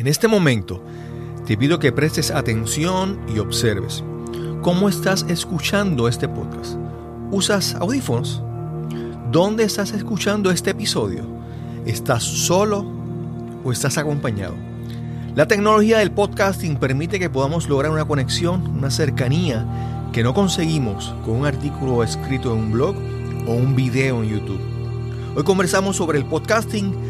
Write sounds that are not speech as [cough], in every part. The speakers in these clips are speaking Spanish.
En este momento, te pido que prestes atención y observes cómo estás escuchando este podcast. ¿Usas audífonos? ¿Dónde estás escuchando este episodio? ¿Estás solo o estás acompañado? La tecnología del podcasting permite que podamos lograr una conexión, una cercanía que no conseguimos con un artículo escrito en un blog o un video en YouTube. Hoy conversamos sobre el podcasting,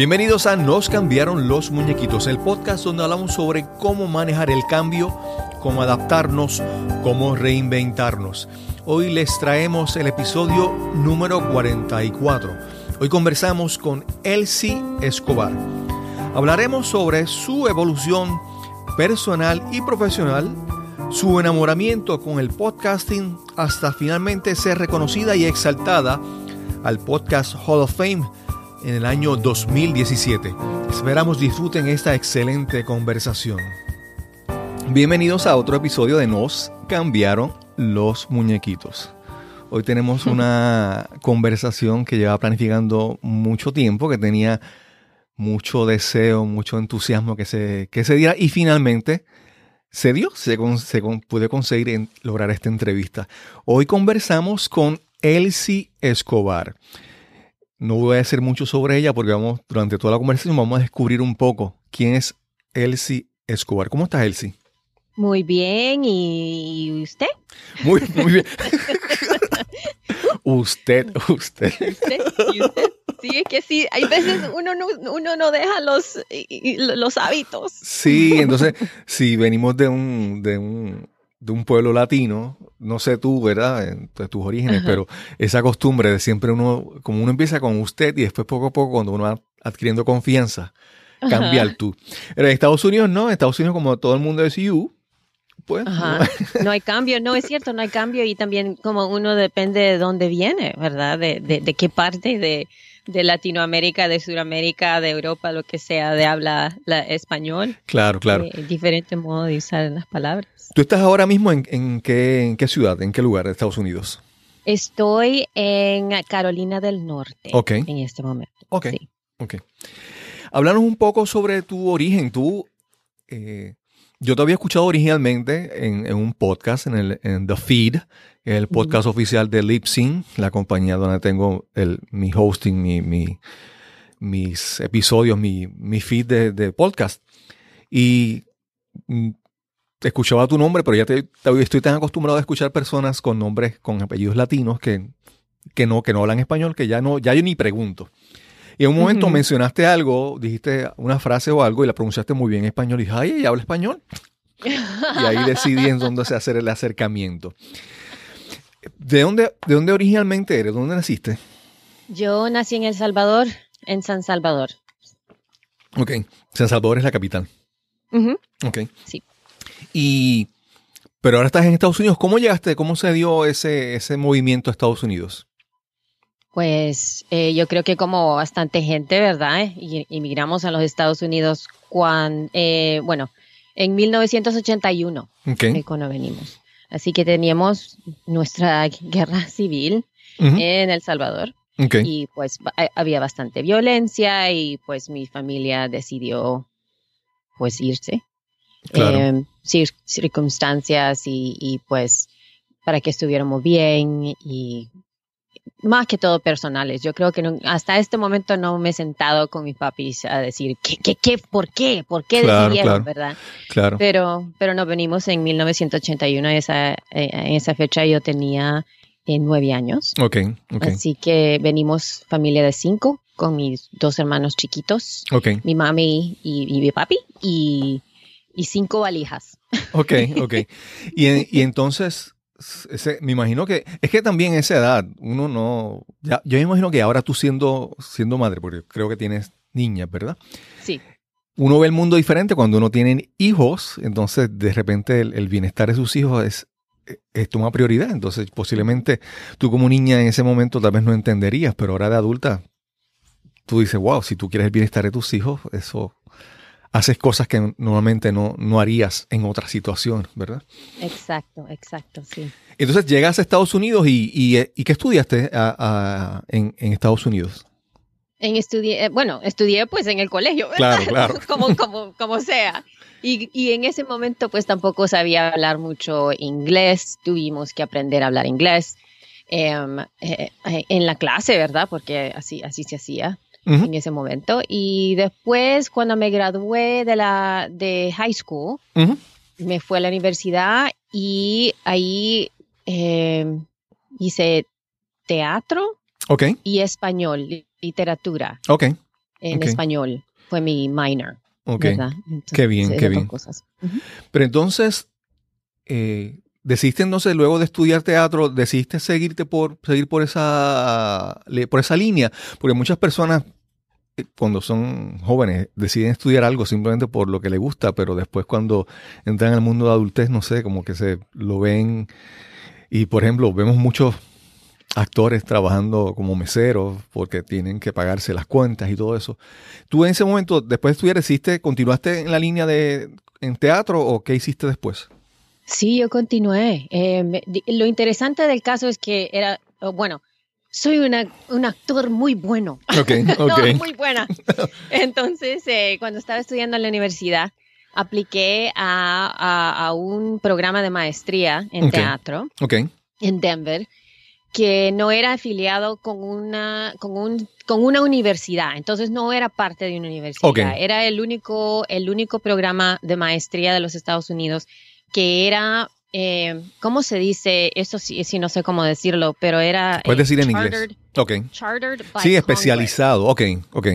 Bienvenidos a Nos cambiaron los muñequitos, el podcast donde hablamos sobre cómo manejar el cambio, cómo adaptarnos, cómo reinventarnos. Hoy les traemos el episodio número 44. Hoy conversamos con Elsie Escobar. Hablaremos sobre su evolución personal y profesional, su enamoramiento con el podcasting hasta finalmente ser reconocida y exaltada al Podcast Hall of Fame en el año 2017. Esperamos disfruten esta excelente conversación. Bienvenidos a otro episodio de Nos cambiaron los muñequitos. Hoy tenemos una [laughs] conversación que lleva planificando mucho tiempo, que tenía mucho deseo, mucho entusiasmo que se, que se diera y finalmente se dio, se, se pude conseguir lograr esta entrevista. Hoy conversamos con Elsie Escobar. No voy a decir mucho sobre ella porque vamos, durante toda la conversación vamos a descubrir un poco quién es Elsie Escobar. ¿Cómo estás, Elsie? Muy bien, ¿y usted? Muy, muy bien. [laughs] usted, usted. ¿Usted? ¿Y usted? Sí, es que sí, hay veces uno no, uno no deja los, los hábitos. Sí, entonces, si venimos de un, de un, de un pueblo latino, no sé tú, ¿verdad? De tus orígenes, pero esa costumbre de siempre uno, como uno empieza con usted y después poco a poco cuando uno va adquiriendo confianza, cambia el tú. en Estados Unidos no, en Estados Unidos como todo el mundo es you, pues. [laughs] No hay cambio, no es cierto, no hay cambio y también como uno depende de dónde viene, ¿verdad? De, de, qué parte de, de Latinoamérica, de Sudamérica, de Europa, lo que sea, de habla español. Claro, claro. Eh, diferente modo de usar las palabras. ¿Tú estás ahora mismo en, en, qué, en qué ciudad, en qué lugar de Estados Unidos? Estoy en Carolina del Norte en este momento. Ok. Ok. Háblanos un poco sobre tu origen. Tú, eh, yo te había escuchado originalmente en, un podcast, en, el, en The Feed, el podcast oficial de Lipsyn, la compañía donde tengo el, mi hosting, mi, mi mis episodios, mi, mi feed de, de podcast. Y mm, escuchaba tu nombre, pero ya te, estoy tan acostumbrado a escuchar personas con nombres, con apellidos latinos que, que, no, que no hablan español, que ya no, ya yo ni pregunto. Y en un momento mencionaste algo, dijiste una frase o algo y la pronunciaste muy bien en español y dije, ay, ¿ella habla español? y ahí decidí en dónde se hacer el acercamiento. ¿De dónde, ¿De dónde originalmente eres? ¿Dónde naciste? Yo nací en El Salvador, en San Salvador. Ok, San Salvador es la capital. Ok. Sí. Y, pero ahora estás en Estados Unidos. ¿Cómo llegaste? ¿Cómo se dio ese, ese movimiento a Estados Unidos? Pues eh, yo creo que como bastante gente, ¿verdad? Y, inmigramos a los Estados Unidos cuando, eh, bueno, en 1981, okay. cuando venimos. Así que teníamos nuestra [laughs] guerra civil en El Salvador. Y pues había bastante violencia y pues mi familia decidió pues irse eh, circunstancias y, pues para que estuviéramos bien y más que todo personales. Yo creo que hasta este momento no me he sentado con mis papis a decir qué, qué, qué, por qué, por qué decidieron, ¿verdad? Claro. Pero, pero nos venimos en 1981, esa, eh, en esa fecha yo tenía eh, nueve años. Ok, Así que venimos familia de cinco con mis dos hermanos chiquitos, okay. mi mami y, y mi papi y y cinco valijas. Ok, ok. Y, y entonces, me imagino que, es que también esa edad, uno no, ya, yo me imagino que ahora tú siendo, siendo madre, porque creo que tienes niñas, ¿verdad? Sí. uno ve el mundo diferente cuando uno tiene hijos, entonces de repente el, bienestar de sus hijos es, es toma prioridad. Entonces posiblemente tú como niña en ese momento tal vez no entenderías, pero ahora de adulta tú dices, wow, si tú quieres el bienestar de tus hijos, eso haces cosas que normalmente no, no harías en otra situación, ¿verdad? Exacto, exacto, sí. Entonces llegas a Estados Unidos y, y, ¿qué estudiaste en, en Estados Unidos? En estudié, eh, bueno, estudié pues en el colegio, ¿verdad? Claro, claro. [laughs] como, como, como sea. Y, y, en ese momento pues tampoco sabía hablar mucho inglés, tuvimos que aprender a hablar inglés em, eh, eh, en la clase, ¿verdad? Porque así, así se hacía en ese momento. Y después cuando me gradué de, la, de high school, me fui a la universidad y ahí em, hice teatro y español literatura. Ok. En español. Fue mi minor. Ok. qué bien, qué bien. Pero entonces, eh, decidiste entonces, luego de estudiar teatro, decidiste seguirte por, seguir por esa, por esa línea, porque muchas personas eh, cuando son jóvenes deciden estudiar algo simplemente por lo que les gusta, pero después cuando entran al mundo de adultez, no sé, como que se lo ven y por ejemplo, vemos muchos actores trabajando como meseros porque tienen que pagarse las cuentas y todo eso. ¿Tú en ese momento, después de estudiar, hiciste, continuaste en la línea de en teatro o qué hiciste después? Sí, yo continué. Eh, lo interesante del caso es que era, bueno, soy una, un actor muy bueno. Ok, ok. [laughs] muy buena. [laughs] Entonces, eh, cuando estaba estudiando en la universidad, apliqué a, a, un programa de maestría en teatro en Denver que no era afiliado con una, con un, con una universidad, entonces no era parte de una universidad, era el único, el único programa de maestría de los Estados Unidos que era, eh, ¿cómo se dice? Eso sí, sí, no sé cómo decirlo, pero era... Puedes decir en inglés. Ok. sí, especializado, ok, ok.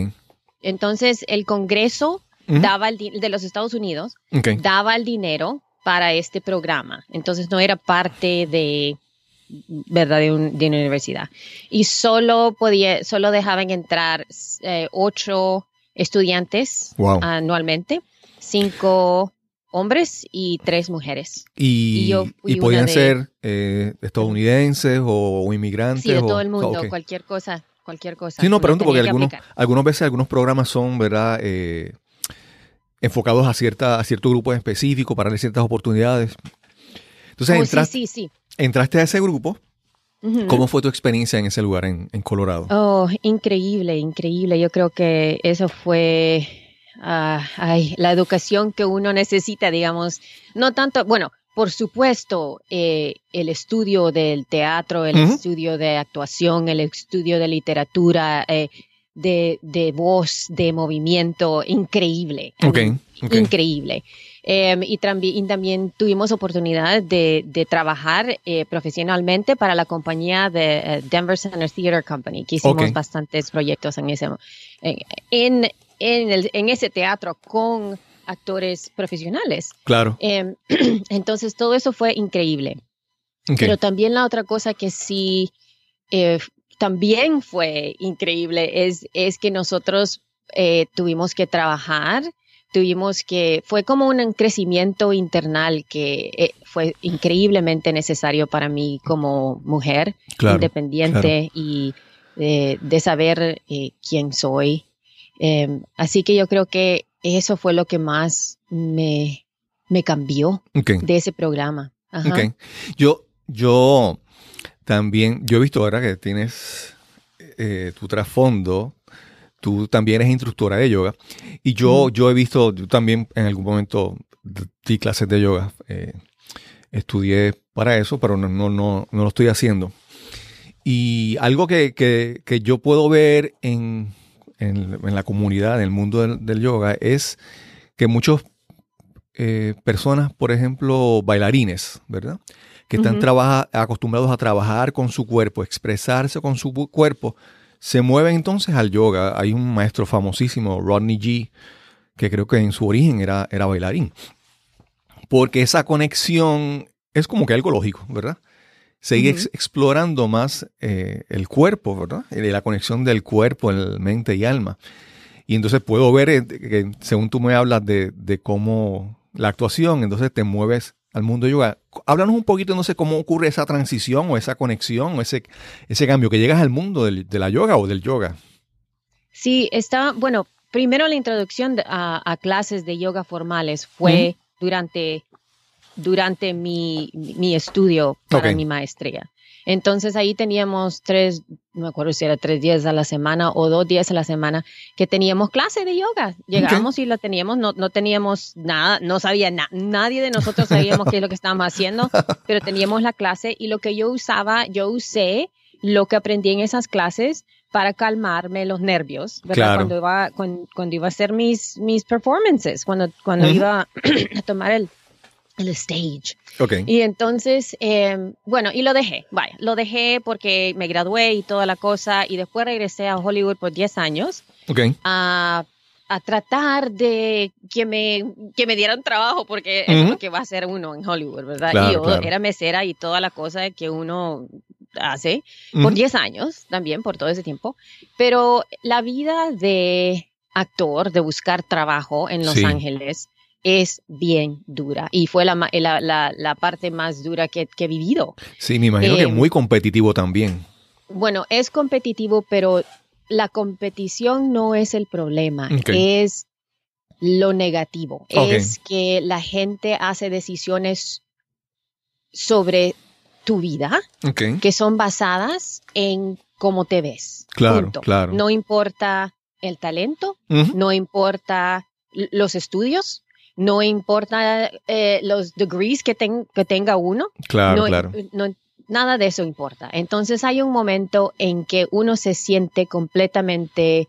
Entonces el Congreso daba el de los Estados Unidos daba el dinero para este programa, entonces no era parte de ¿verdad? De, una universidad. Y solo podía, solo dejaban entrar eh, ocho estudiantes anualmente, cinco hombres y tres mujeres. Y, y, podían ser eh, estadounidenses o, inmigrantes. Sí, de todo el mundo, cualquier cosa, cualquier cosa. Sí, no, pregunto porque algunos, algunas veces algunos programas son, ¿verdad? Eh, enfocados a, cierta, a cierto grupo específico para darle ciertas oportunidades. Entonces, oh, sí, sí, sí entraste a ese grupo. ¿Cómo fue tu experiencia en ese lugar en, Colorado? Oh, increíble, increíble. Yo creo que eso fue ah, la educación que uno necesita, digamos. No tanto, bueno, por supuesto, eh, el estudio del teatro, el estudio de actuación, el estudio de literatura, eh, de, de, voz, de movimiento, increíble. Increíble. Em, y, también, tuvimos oportunidad de, trabajar eh, profesionalmente para la compañía de eh, Denver Center Theater Company, que hicimos bastantes proyectos en ese, en, en, ese teatro con actores profesionales. Claro. Em, [clears throat] entonces, todo eso fue increíble. Pero también la otra cosa que sí eh, también fue increíble es, es que nosotros tuvimos que trabajar tuvimos que, fue como un crecimiento internal que eh, fue increíblemente necesario para mí como mujer independiente y de, saber eh, quién soy. Em, así que yo creo que eso fue lo que más me, me cambió de ese programa. Yo, yo también, yo he visto ahora que tienes eh, tu trasfondo tú también eres instructora de yoga. Y yo, yo he visto, yo también en algún momento di clases de yoga. Eh, estudié para eso, pero no, no, no, no, lo estoy haciendo. Y algo que, que, yo puedo ver en, en, la comunidad, en el mundo del, yoga, es que muchas eh, personas, por ejemplo, bailarines, ¿verdad? Que están acostumbrados a trabajar con su cuerpo, expresarse con su cuerpo, se mueve entonces al yoga. Hay un maestro famosísimo, Rodney G., que creo que en su origen era, era bailarín. Porque esa conexión es como que algo lógico, ¿verdad? Seguir explorando más eh, el cuerpo, ¿verdad? La conexión del cuerpo, el mente y alma. Y entonces puedo ver, eh, que según tú me hablas de, de cómo la actuación, entonces te mueves al mundo de yoga. Háblanos un poquito, no sé, cómo ocurre esa transición o esa conexión o ese, ese cambio, que llegas al mundo de la yoga o del yoga. Sí, está, bueno, primero la introducción a, clases de yoga formales fue durante, durante mi, mi estudio para mi maestría. Entonces ahí teníamos tres, no me acuerdo si era tres días a la semana o dos días a la semana que teníamos clase de yoga. Llegamos y la teníamos, no, no teníamos nada, no sabía nada, nadie de nosotros sabíamos qué es lo que estábamos haciendo, [laughs] pero teníamos la clase y lo que yo usaba, yo usé lo que aprendí en esas clases para calmarme los nervios, ¿verdad? Cuando iba, cuando, iba a hacer mis, mis performances, cuando, cuando iba [clears throat] a tomar el, el stage. Okay. Y entonces, em, bueno, y lo dejé, vaya, lo dejé porque me gradué y toda la cosa, y después regresé a Hollywood por 10 años okay. a, a, tratar de que me, que me dieran trabajo, porque es lo que va a hacer uno en Hollywood, ¿verdad? y yo era mesera y toda la cosa que uno hace por 10 años también, por todo ese tiempo, pero la vida de actor, de buscar trabajo en Los Ángeles, es bien dura y fue la, la, la, parte más dura que, he vivido. Sí, me imagino que es em, muy competitivo también. Bueno, es competitivo, pero la competición no es el problema, es lo negativo. Es que la gente hace decisiones sobre tu vida que son basadas en cómo te ves. Claro, claro. No importa el talento, no importa los estudios, no importa eh, los degrees que, que tenga uno. Claro, claro. nada de eso importa. Entonces hay un momento en que uno se siente completamente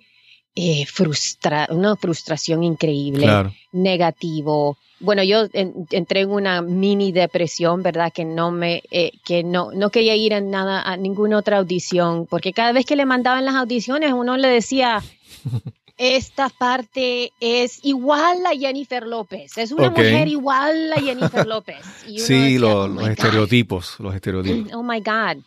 eh, frustrado, una frustración increíble, negativo. Bueno, yo entré en una mini depresión, ¿verdad? Que no me, eh, que no, no quería ir a nada, a ninguna otra audición, porque cada vez que le mandaban las audiciones, uno le decía, esta parte es igual a Jennifer López. Es una mujer igual a Jennifer [laughs] López. sí, oh los estereotipos, los estereotipos. [clears throat] Oh my God.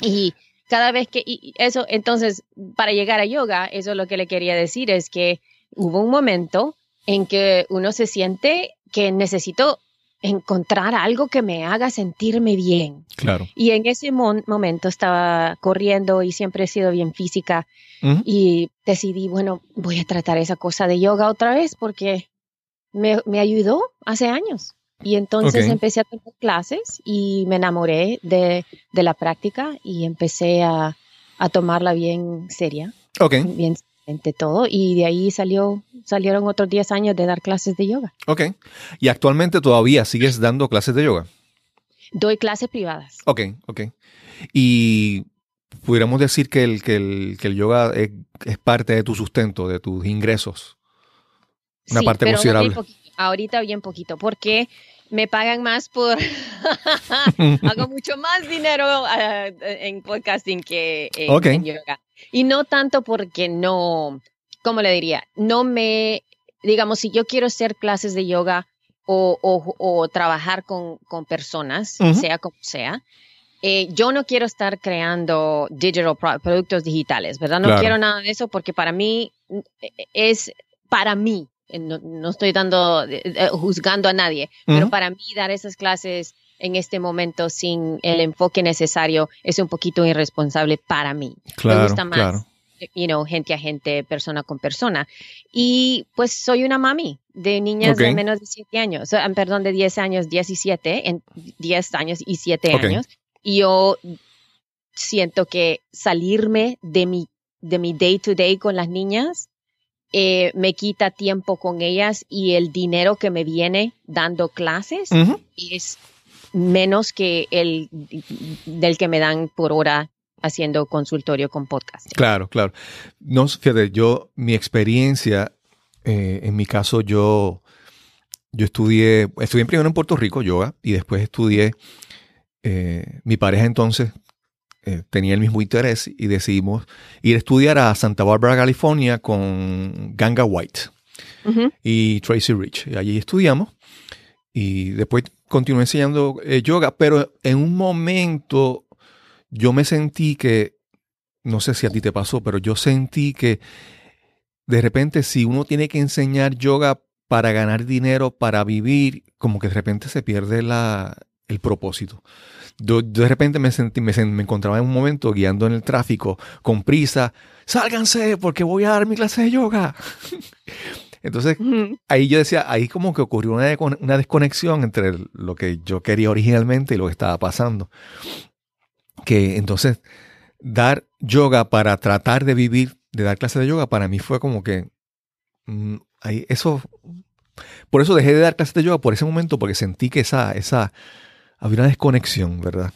Y cada vez que, eso, entonces, para llegar a yoga, eso es lo que le quería decir, es que hubo un momento en que uno se siente que necesito encontrar algo que me haga sentirme bien. Claro. Y en ese momento estaba corriendo y siempre he sido bien física y decidí, bueno, voy a tratar esa cosa de yoga otra vez porque me, me ayudó hace años. Y entonces empecé a tener clases y me enamoré de, de la práctica y empecé a, a tomarla bien seria. Ok. Bien todo y de ahí salió, salieron otros 10 años de dar clases de yoga. Ok. ¿Y actualmente todavía sigues dando clases de yoga? Doy clases privadas. Ok, ok. Y pudiéramos decir que el, que el, que el yoga es, parte de tu sustento, de tus ingresos. Una parte considerable. ahorita bien poquito, porque me pagan más por... [laughs] [laughs] hago mucho más dinero ah, en podcasting que en, yoga. Y no tanto porque no, ¿cómo le diría? No me, digamos, si yo quiero hacer clases de yoga o, o, trabajar con, con personas, sea como sea, eh, yo no quiero estar creando digital productos digitales, ¿verdad? No quiero nada de eso porque para mí eh, es para mí no, estoy dando, eh, eh, juzgando a nadie, pero para mí dar esas clases en este momento sin el enfoque necesario es un poquito irresponsable para mí. Claro, Me gusta más, you know, gente a gente, persona con persona. Y pues soy una mami de niñas de menos de 7 años, perdón, de 10 años, 17, en 10 años y 7 años. Y yo siento que salirme de mi, de mi day to day con las niñas eh, me quita tiempo con ellas y el dinero que me viene dando clases es menos que el del que me dan por hora haciendo consultorio con podcast. Claro, claro. No, fíjate, yo, mi experiencia, eh, en mi caso, yo, yo estudié, estudié primero en Puerto Rico, yoga, y después estudié, eh, mi pareja entonces eh, tenía el mismo interés y decidimos ir a estudiar a Santa Barbara, California con Ganga White y Tracy Rich. Y allí estudiamos y después continué enseñando eh, yoga, pero en un momento yo me sentí que, no sé si a ti te pasó, pero yo sentí que de repente si uno tiene que enseñar yoga para ganar dinero, para vivir, como que de repente se pierde la, el propósito. de repente me, sentí, me, me, encontraba en un momento guiando en el tráfico con prisa, sálganse porque voy a dar mi clase de yoga. [laughs] Entonces, ahí yo decía, ahí como que ocurrió una, una desconexión entre lo que yo quería originalmente y lo que estaba pasando. Que entonces, dar yoga para tratar de vivir, de dar clases de yoga, para mí fue como que, mm, ahí, eso, por eso dejé de dar clases de yoga por ese momento, porque sentí que esa, esa, había una desconexión, ¿verdad?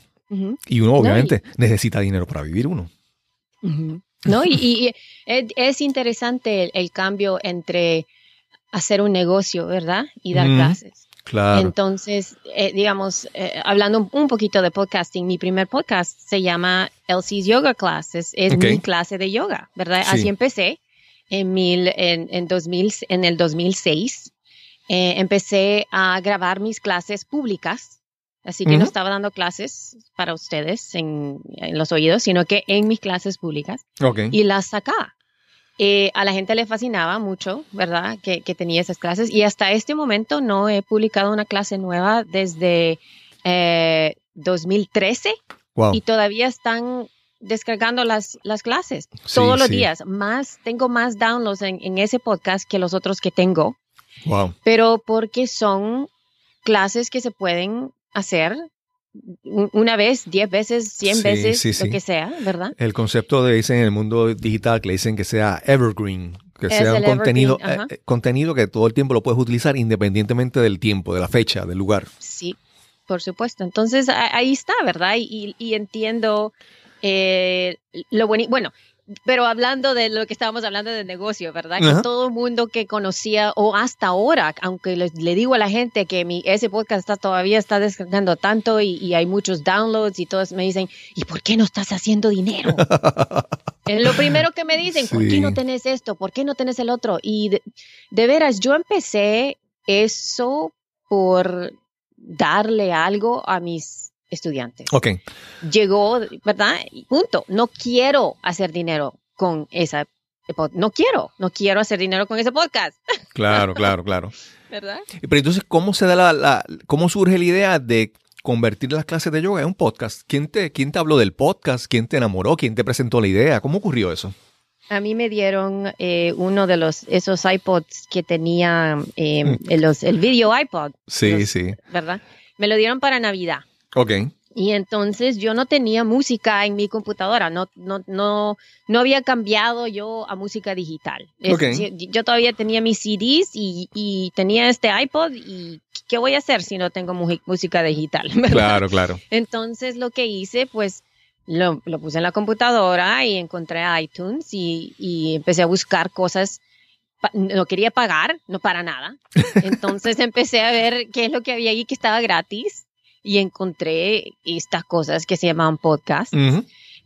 Y uno obviamente necesita dinero para vivir uno. No, y, es, interesante el, cambio entre hacer un negocio, ¿verdad? Y dar clases. Claro. Entonces, eh, digamos, eh, hablando un, poquito de podcasting, mi primer podcast se llama Elsie's Yoga Classes, es mi clase de yoga, ¿verdad? Así empecé en, mil, en, en, 2000, en el 2006. Eh, empecé a grabar mis clases públicas Así que no estaba dando clases para ustedes en, los oídos, sino que en mis clases públicas. Y las sacaba. Eh, a la gente le fascinaba mucho, ¿verdad? Que, tenía esas clases. Y hasta este momento no he publicado una clase nueva desde 2013. Eh, y todavía están descargando las, las clases todos los días. Más, tengo más downloads en, en, ese podcast que los otros que tengo. Wow. Pero porque son clases que se pueden hacer una vez, diez veces, cien veces, lo que sea, ¿verdad? El concepto de dicen en el mundo digital que le dicen que sea evergreen, que sea un contenido, eh, contenido que todo el tiempo lo puedes utilizar independientemente del tiempo, de la fecha, del lugar. Sí, por supuesto. Entonces ahí está, ¿verdad? Y, entiendo eh, lo bueno. Bueno, pero hablando de lo que estábamos hablando de negocio, ¿verdad? Que todo el mundo que conocía, o hasta ahora, aunque le, digo a la gente que mi, ese podcast está, todavía está descargando tanto y, hay muchos downloads y todos me dicen, ¿y por qué no estás haciendo dinero? [laughs] es lo primero que me dicen, ¿por qué no tenés esto? ¿Por qué no tenés el otro? Y de, de veras, yo empecé eso por darle algo a mis estudiantes. Ok. Llegó, ¿verdad? Punto. No quiero hacer dinero con esa no quiero, no quiero hacer dinero con ese podcast. [laughs] Claro, claro, claro. ¿Verdad? Pero entonces, ¿cómo se da la, la, cómo surge la idea de convertir las clases de yoga en un podcast? ¿Quién te, quién te habló del podcast? ¿Quién te enamoró? ¿Quién te presentó la idea? ¿Cómo ocurrió eso? A mí me dieron eh, uno de los esos iPods que tenía eh, mm. el video iPod. Sí, sí. ¿Verdad? Me lo dieron para Navidad. Ok. Y entonces yo no tenía música en mi computadora, no, no, no, no había cambiado yo a música digital. Yo todavía tenía mis CDs y, tenía este iPod y ¿qué voy a hacer si no tengo música digital? [laughs] Claro, claro. Entonces lo que hice, pues lo, puse en la computadora y encontré iTunes y, y empecé a buscar cosas no quería pagar, no para nada. [laughs] Entonces empecé a ver qué es lo que había ahí que estaba gratis y encontré estas cosas que se llamaban podcast.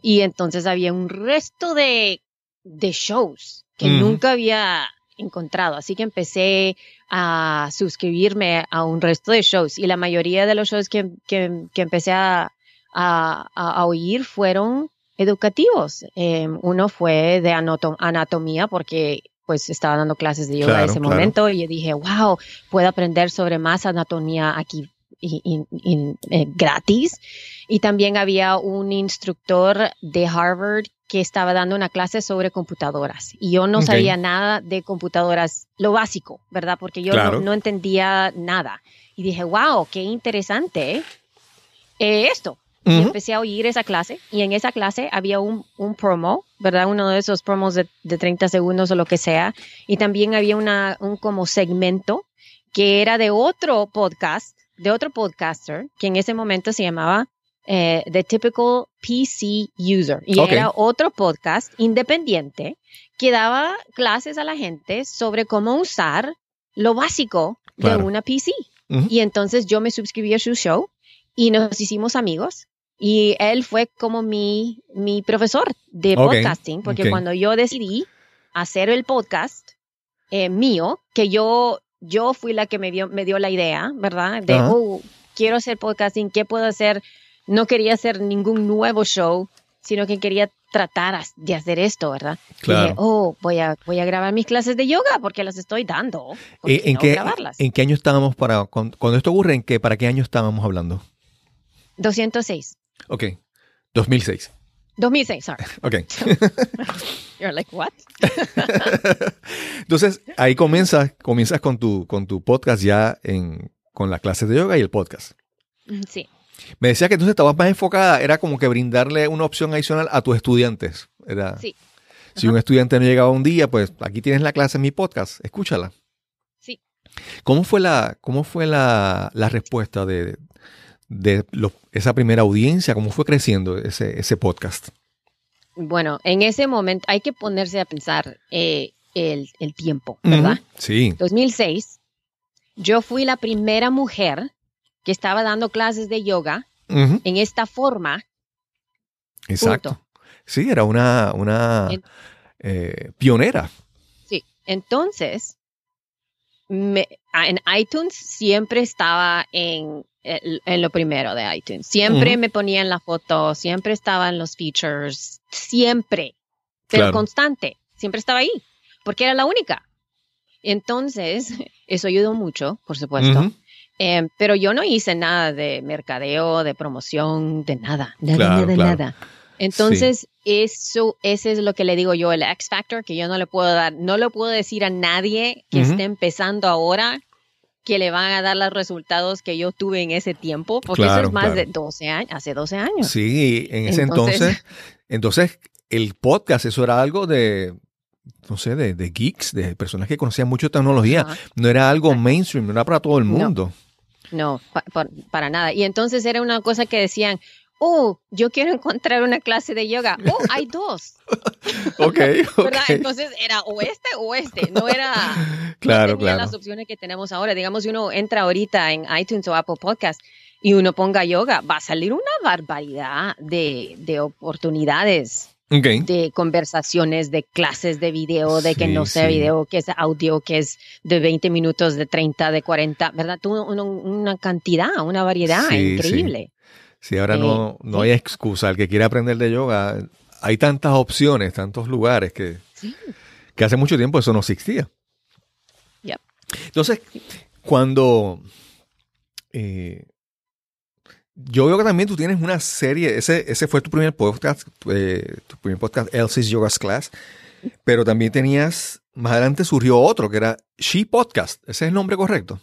Y entonces había un resto de, de shows que nunca había encontrado. Así que empecé a suscribirme a un resto de shows y la mayoría de los shows que, que, que empecé a, a, a, oír fueron educativos. Em, uno fue de anatomía porque pues estaba dando clases de yoga en ese momento y dije, wow, puedo aprender sobre más anatomía aquí y, eh, gratis. Y también había un instructor de Harvard que estaba dando una clase sobre computadoras. Y yo no sabía nada de computadoras, lo básico, ¿verdad? Porque yo no, entendía nada. Y dije, wow, qué interesante eh, esto. Y empecé a oír esa clase y en esa clase había un, un promo, ¿verdad? Uno de esos promos de, de, 30 segundos o lo que sea. Y también había una, un como segmento que era de otro podcast de otro podcaster que en ese momento se llamaba eh, The Typical PC User. Y era otro podcast independiente que daba clases a la gente sobre cómo usar lo básico de una PC. Y entonces yo me suscribí a su show y nos hicimos amigos. Y él fue como mi, mi profesor de podcasting, porque cuando yo decidí hacer el podcast eh, mío, que yo yo fui la que me dio, me dio la idea, ¿verdad? De, oh, quiero hacer podcasting, ¿qué puedo hacer? No quería hacer ningún nuevo show, sino que quería tratar de hacer esto, ¿verdad? Claro. oh, voy a, voy a grabar mis clases de yoga porque las estoy dando. Eh, ¿En, qué, ¿En qué año estábamos para, cuando, esto ocurre, ¿en qué, para qué año estábamos hablando? 206. Ok, 2006. 2006, sorry. [laughs] Ok. [laughs] You're like, what? [laughs] Entonces, ahí comienzas, comienzas con tu, con tu podcast ya en, con las clases de yoga y el podcast. Mm, sí. Me decía que entonces estabas más enfocada, era como que brindarle una opción adicional a tus estudiantes. Era, sí. Si un estudiante no llegaba un día, pues aquí tienes la clase en mi podcast, escúchala. Sí. ¿Cómo fue la, cómo fue la, la respuesta de, de esa primera audiencia? ¿Cómo fue creciendo ese, ese podcast? Bueno, en ese momento hay que ponerse a pensar eh, el, tiempo, ¿verdad? Sí. 2006, yo fui la primera mujer que estaba dando clases de yoga en esta forma. Exacto. Sí, era una, una eh, pionera. Sí, entonces, en iTunes siempre estaba en en lo primero de iTunes. Siempre me ponía en la foto, siempre estaba en los features, siempre, pero constante, siempre estaba ahí, porque era la única. Entonces, [laughs] eso ayudó mucho, por supuesto. Em, pero yo no hice nada de mercadeo, de promoción, de nada, nada, nada, nada. Entonces, eso, ese es lo que le digo yo, el X Factor, que yo no le puedo dar, no le puedo decir a nadie que esté empezando ahora que le van a dar los resultados que yo tuve en ese tiempo, porque eso es más de 12 años, hace 12 años. Sí, en ese entonces, entonces, el podcast, eso era algo de, no sé, de, geeks, de personas que conocían mucho tecnología. No era algo mainstream, no era para todo el mundo. No, para nada. Y entonces era una cosa que decían, oh, yo quiero encontrar una clase de yoga. Oh, hay dos. [laughs] [laughs] ok, Entonces era o este o este, no era [laughs] claro, no tenía las opciones que tenemos ahora. Digamos, si uno entra ahorita en iTunes o Apple Podcast y uno ponga yoga, va a salir una barbaridad de, de oportunidades. de conversaciones, de clases de video, de que no sea video, que es audio, que es de 20 minutos, de 30, de 40, ¿verdad? Una, una cantidad, una variedad increíble. Sí, ahora no, no hay excusa. El que quiere aprender de yoga, hay tantas opciones, tantos lugares que, que hace mucho tiempo eso no existía. Entonces, cuando eh, yo veo que también tú tienes una serie, ese, ese fue tu primer podcast, eh, tu primer podcast, Elsie's Yoga's Class, pero también tenías, más adelante surgió otro que era She Podcast, ¿ese es el nombre correcto?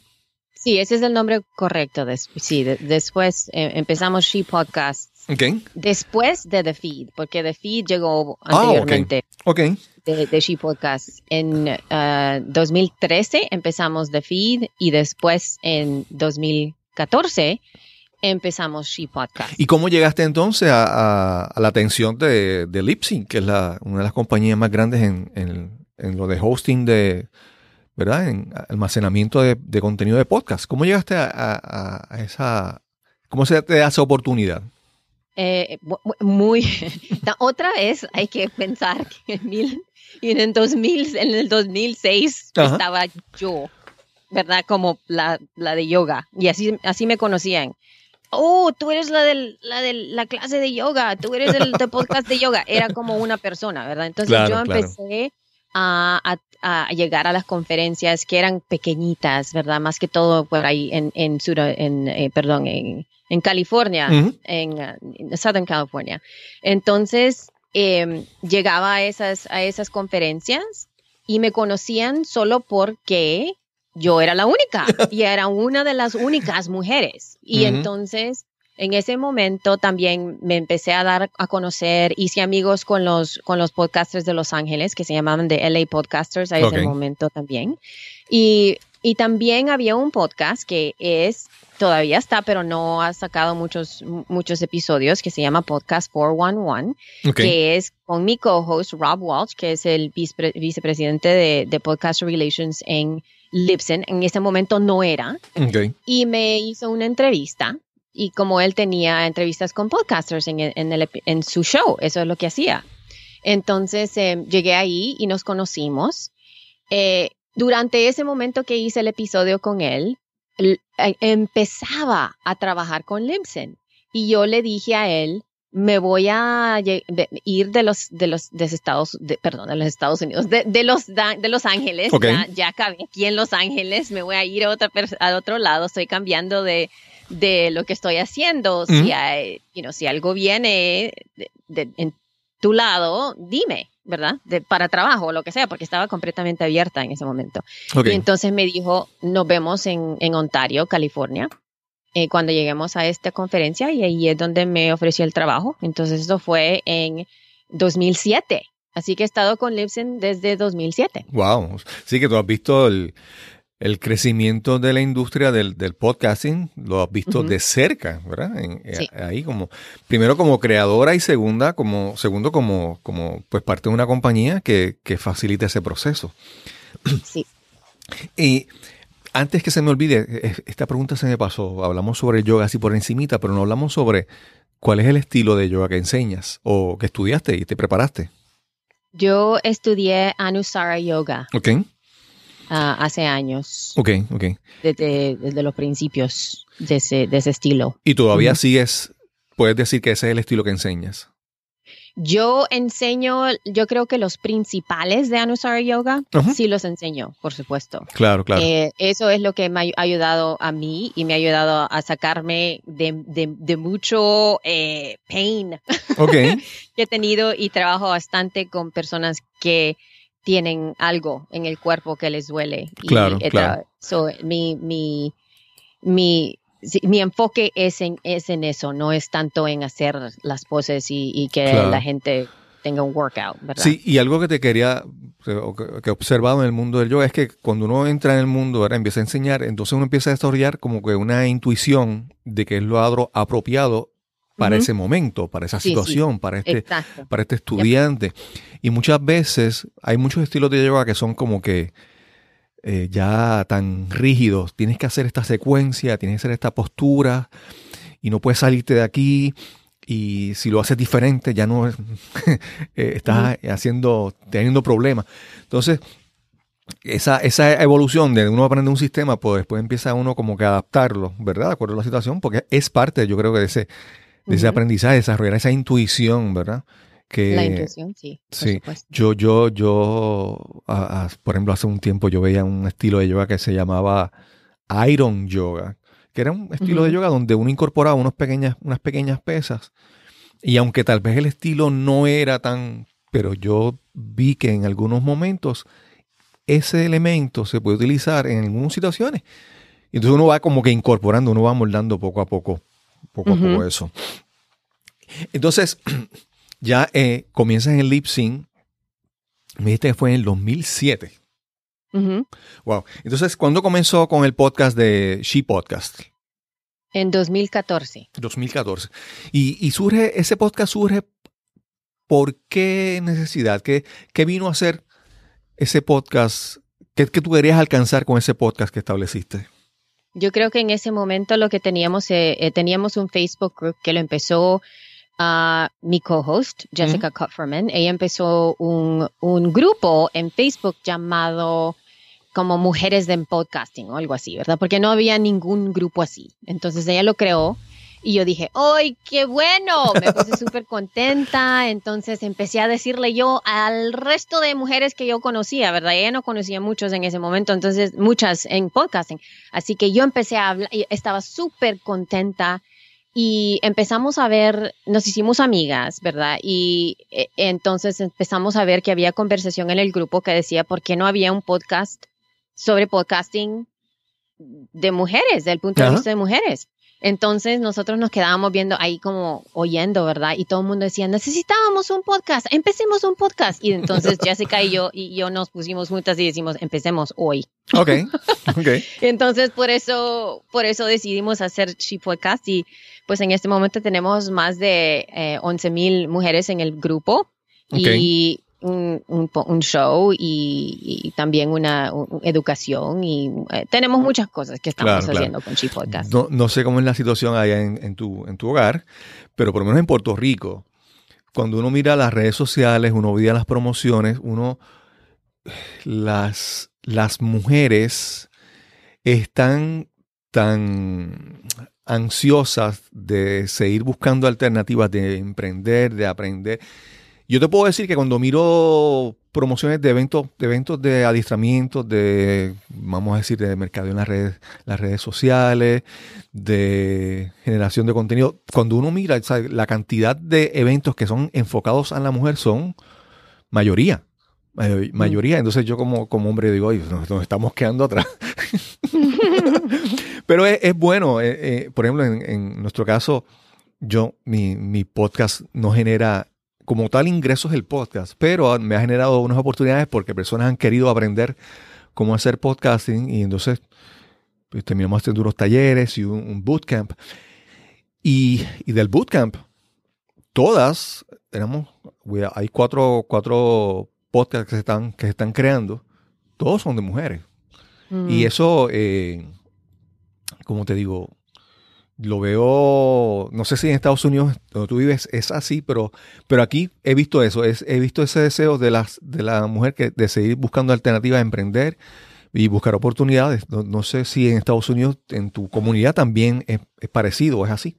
Sí, ese es el nombre correcto. sí, después eh, empezamos She Podcast. Okay. Después de The Feed, porque The Feed llegó ah, anteriormente. okay. De, She Podcast. En 2013 uh, empezamos The Feed y después en 2014 empezamos She Podcast. ¿Y cómo llegaste entonces a, la atención de, de Lipsync, que es la, una de las compañías más grandes en, en lo de hosting de, ¿verdad? En almacenamiento de, contenido de podcast. ¿Cómo llegaste a, esa, cómo se te da esa oportunidad? Eh, muy, [laughs] otra vez hay que pensar que en, mil, en, el, 2000, en el 2006 estaba yo, ¿verdad? Como la, la, de yoga. Y así, así me conocían. Oh, tú eres la, del, la de la clase de yoga, tú eres el de podcast de yoga. Era como una persona, ¿verdad? Entonces [laughs] yo empecé a, llegar a las conferencias que eran pequeñitas, ¿verdad? Más que todo por ahí en, en, en eh, perdón, en, en California, en, uh, Southern California. Entonces, em, llegaba a esas, a esas conferencias y me conocían solo porque yo era la única [laughs] y era una de las únicas mujeres. Y entonces en ese momento también me empecé a dar a conocer, hice amigos con los, con los podcasters de Los Ángeles, que se llamaban de LA Podcasters a ese momento también. Y, y también había un podcast que es, todavía está, pero no ha sacado muchos, muchos episodios, que se llama Podcast 411, que es con mi co-host Rob Walsh, que es el vicepresidente de, de Podcast Relations en Libsyn. En ese momento no era. Y me hizo una entrevista y como él tenía entrevistas con podcasters en, en, su show, eso es lo que hacía. Entonces em, llegué ahí y nos conocimos. Eh, durante ese momento que hice el episodio con él, eh, empezaba a trabajar con Libsyn y yo le dije a él, me voy a ir de los de los de Estados de, perdón de los Estados Unidos de, los de Los Ángeles ya, ya acabé aquí en Los Ángeles me voy a ir a otra al otro lado estoy cambiando de, de lo que estoy haciendo si hay, si algo viene en tu lado dime verdad de, para trabajo o lo que sea porque estaba completamente abierta en ese momento. Y entonces me dijo nos vemos en, en Ontario California eh, cuando lleguemos a esta conferencia y ahí es donde me ofreció el trabajo. Entonces eso fue en 2007. Así que he estado con Libsyn desde 2007. Wow. Sí que tú has visto el, crecimiento de la industria del, podcasting, lo has visto de cerca, ¿verdad? Eh, ahí como, primero como creadora y segunda, como, segundo como, como pues parte de una compañía que, que facilita ese proceso. Sí. Y antes que se me olvide, eh, esta pregunta se me pasó. Hablamos sobre yoga así por encimita, pero no hablamos sobre cuál es el estilo de yoga que enseñas o que estudiaste y te preparaste. Yo estudié Anusara Yoga. Ok. Ah, hace años. Ok, ok. Desde, desde los principios de ese, de ese estilo. ¿Y todavía sigues, puedes decir que ese es el estilo que enseñas? Yo enseño, yo creo que los principales de Anusara Yoga sí los enseño, por supuesto. Claro, claro. Eh, eso es lo que me ha ayudado a mí y me ha ayudado a sacarme de, mucho eh, pain [laughs] que he tenido y trabajo bastante con personas que tienen algo en el cuerpo que les duele. Claro, claro. mi, mi, mi mi enfoque es en, es en eso, no es tanto en hacer las poses y, que la gente tenga un workout, ¿verdad? Sí, y algo que te quería, que he observado en el mundo del yoga es que cuando uno entra en el mundo, ¿verdad? empieza a enseñar, entonces uno empieza a desarrollar como que una intuición de que es lo apropiado para ese momento, para esa situación, para este, para este estudiante. Y muchas veces hay muchos estilos de yoga que son como que eh, ya tan rígidos. Tienes que hacer esta secuencia, tienes que hacer esta postura y no puedes salirte de aquí. Y si lo haces diferente, ya no [laughs] eh, estás haciendo, teniendo problemas. Entonces, esa, esa evolución de uno aprende un sistema, pues después empieza uno como que a adaptarlo, ¿verdad? De acuerdo a la situación, porque es parte, yo creo que de ese, de ese aprendizaje, desarrollar esa intuición, ¿verdad? La intuición, sí. sí. Yo, yo, yo, por ejemplo, hace un tiempo yo veía un estilo de yoga que se llamaba Iron Yoga, que era un estilo de yoga donde uno incorporaba unos pequeñas, unas pequeñas pesas. Y aunque tal vez el estilo no era tan, pero yo vi que en algunos momentos ese elemento se puede utilizar en algunas situaciones. Entonces uno va como que incorporando, uno va moldando poco a poco, poco a poco eso. Entonces, [clears throat] ya eh, comienzas en el lip sync. Me dijiste que fue en el 2007. Wow. Entonces, ¿cuándo comenzó con el podcast de She Podcast? En 2014. 2014. Y, surge, ese podcast surge, ¿por qué necesidad? ¿Qué, qué vino a hacer ese podcast? ¿Qué, ¿Qué, tú querías alcanzar con ese podcast que estableciste? Yo creo que en ese momento lo que teníamos, eh, eh, teníamos un Facebook group que lo empezó a mi co-host, Jessica Kupferman. Ella empezó un, un, grupo en Facebook llamado como Mujeres de Podcasting o algo así, ¿verdad? Porque no había ningún grupo así. Entonces ella lo creó y yo dije, ¡ay, qué bueno! Me puse [laughs] súper contenta. Entonces empecé a decirle yo al resto de mujeres que yo conocía, ¿verdad? Ella no conocía muchos en ese momento, entonces muchas en podcasting. Así que yo empecé a hablar, y estaba súper contenta y empezamos a ver, nos hicimos amigas, ¿verdad? Y eh, entonces empezamos a ver que había conversación en el grupo que decía, ¿por qué no había un podcast sobre podcasting de mujeres, del punto de vista de mujeres? Entonces nosotros nos quedábamos viendo ahí como oyendo, ¿verdad? Y todo el mundo decía, necesitábamos un podcast, empecemos un podcast. Y entonces [laughs] Jessica y yo y yo nos pusimos juntas y decimos, empecemos hoy. Ok, [laughs] ok. entonces por eso, por eso decidimos hacer She Podcast y pues en este momento tenemos más de eh, 11 mil mujeres en el grupo y un, un, show y, también una educación y eh, tenemos muchas cosas que estamos haciendo con She Podcast. No, sé cómo es la situación allá en, tu, en tu hogar, pero por lo menos en Puerto Rico, cuando uno mira las redes sociales, uno ve las promociones, uno, las, las mujeres están tan ansiosas de seguir buscando alternativas, de emprender, de aprender. Yo te puedo decir que cuando miro promociones de eventos, de eventos de adiestramiento, de, vamos a decir, de mercado en las redes, las redes sociales, de generación de contenido, cuando uno mira la cantidad de eventos que son enfocados a la mujer son mayoría. Mm. Mayoría, entonces yo como, como hombre digo, nos, estamos quedando atrás. [laughs] Pero es, bueno, eh, eh, por ejemplo, en, nuestro caso, yo, mi, mi podcast no genera como tal ingresos el podcast, pero me ha generado unas oportunidades porque personas han querido aprender cómo hacer podcasting y entonces pues, terminamos haciendo unos talleres y un, bootcamp. Y, y, del bootcamp, todas, tenemos, hay cuatro, cuatro podcasts que se están, que se están creando, todos son de mujeres. Mm. Y eso, eh, como te digo, lo veo, no sé si en Estados Unidos, donde tú vives, es así, pero, pero aquí he visto eso, es, he visto ese deseo de, las, de la mujer que, de seguir buscando alternativas a emprender y buscar oportunidades. No, sé si en Estados Unidos, en tu comunidad también es, es parecido, es así.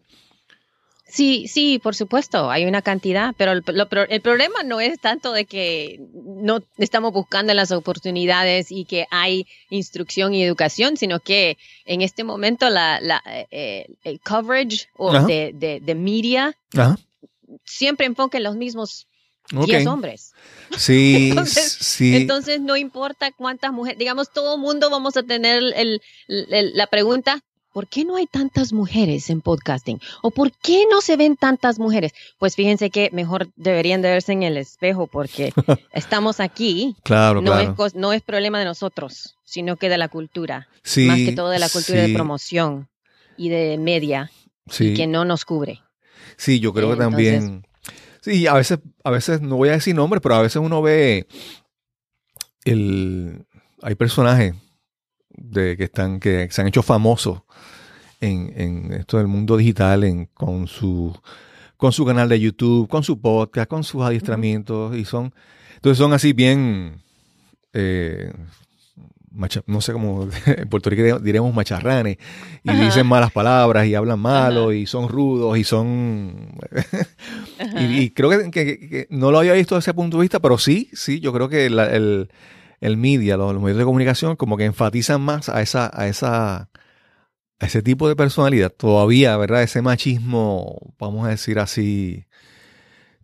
Sí, sí, por supuesto, hay una cantidad, pero el, el, problema no es tanto de que no estamos buscando las oportunidades y que hay instrucción y educación, sino que en este momento la, la eh, el coverage de, de, de, media siempre enfoca en los mismos 10 hombres. Sí, [laughs] sí. Entonces no importa cuántas mujeres, digamos, todo el mundo vamos a tener el, la pregunta, ¿por qué no hay tantas mujeres en podcasting? ¿O por qué no se ven tantas mujeres? Pues fíjense que mejor deberían de verse en el espejo porque [laughs] estamos aquí. Claro, no claro. Es, no es problema de nosotros, sino que de la cultura. más que todo de la cultura de promoción y de media sí. que no nos cubre. Sí, yo creo que también. Sí, a veces, a veces, no voy a decir nombres, pero a veces uno ve el. Hay personajes de que están, que se han hecho famosos en, en esto del mundo digital, en, con su con su canal de YouTube, con su podcast, con sus adiestramientos, y son, entonces son así bien, eh, no sé cómo, [laughs] en Puerto Rico diremos macharranes, y dicen malas palabras, y hablan malo, y son rudos, y son, [laughs] y, creo que, no lo había visto desde ese punto de vista, pero sí, sí, yo creo que el, el media, los, medios de comunicación, como que enfatizan más a esa, a esa, a ese tipo de personalidad. Todavía, ¿verdad? Ese machismo, vamos a decir así,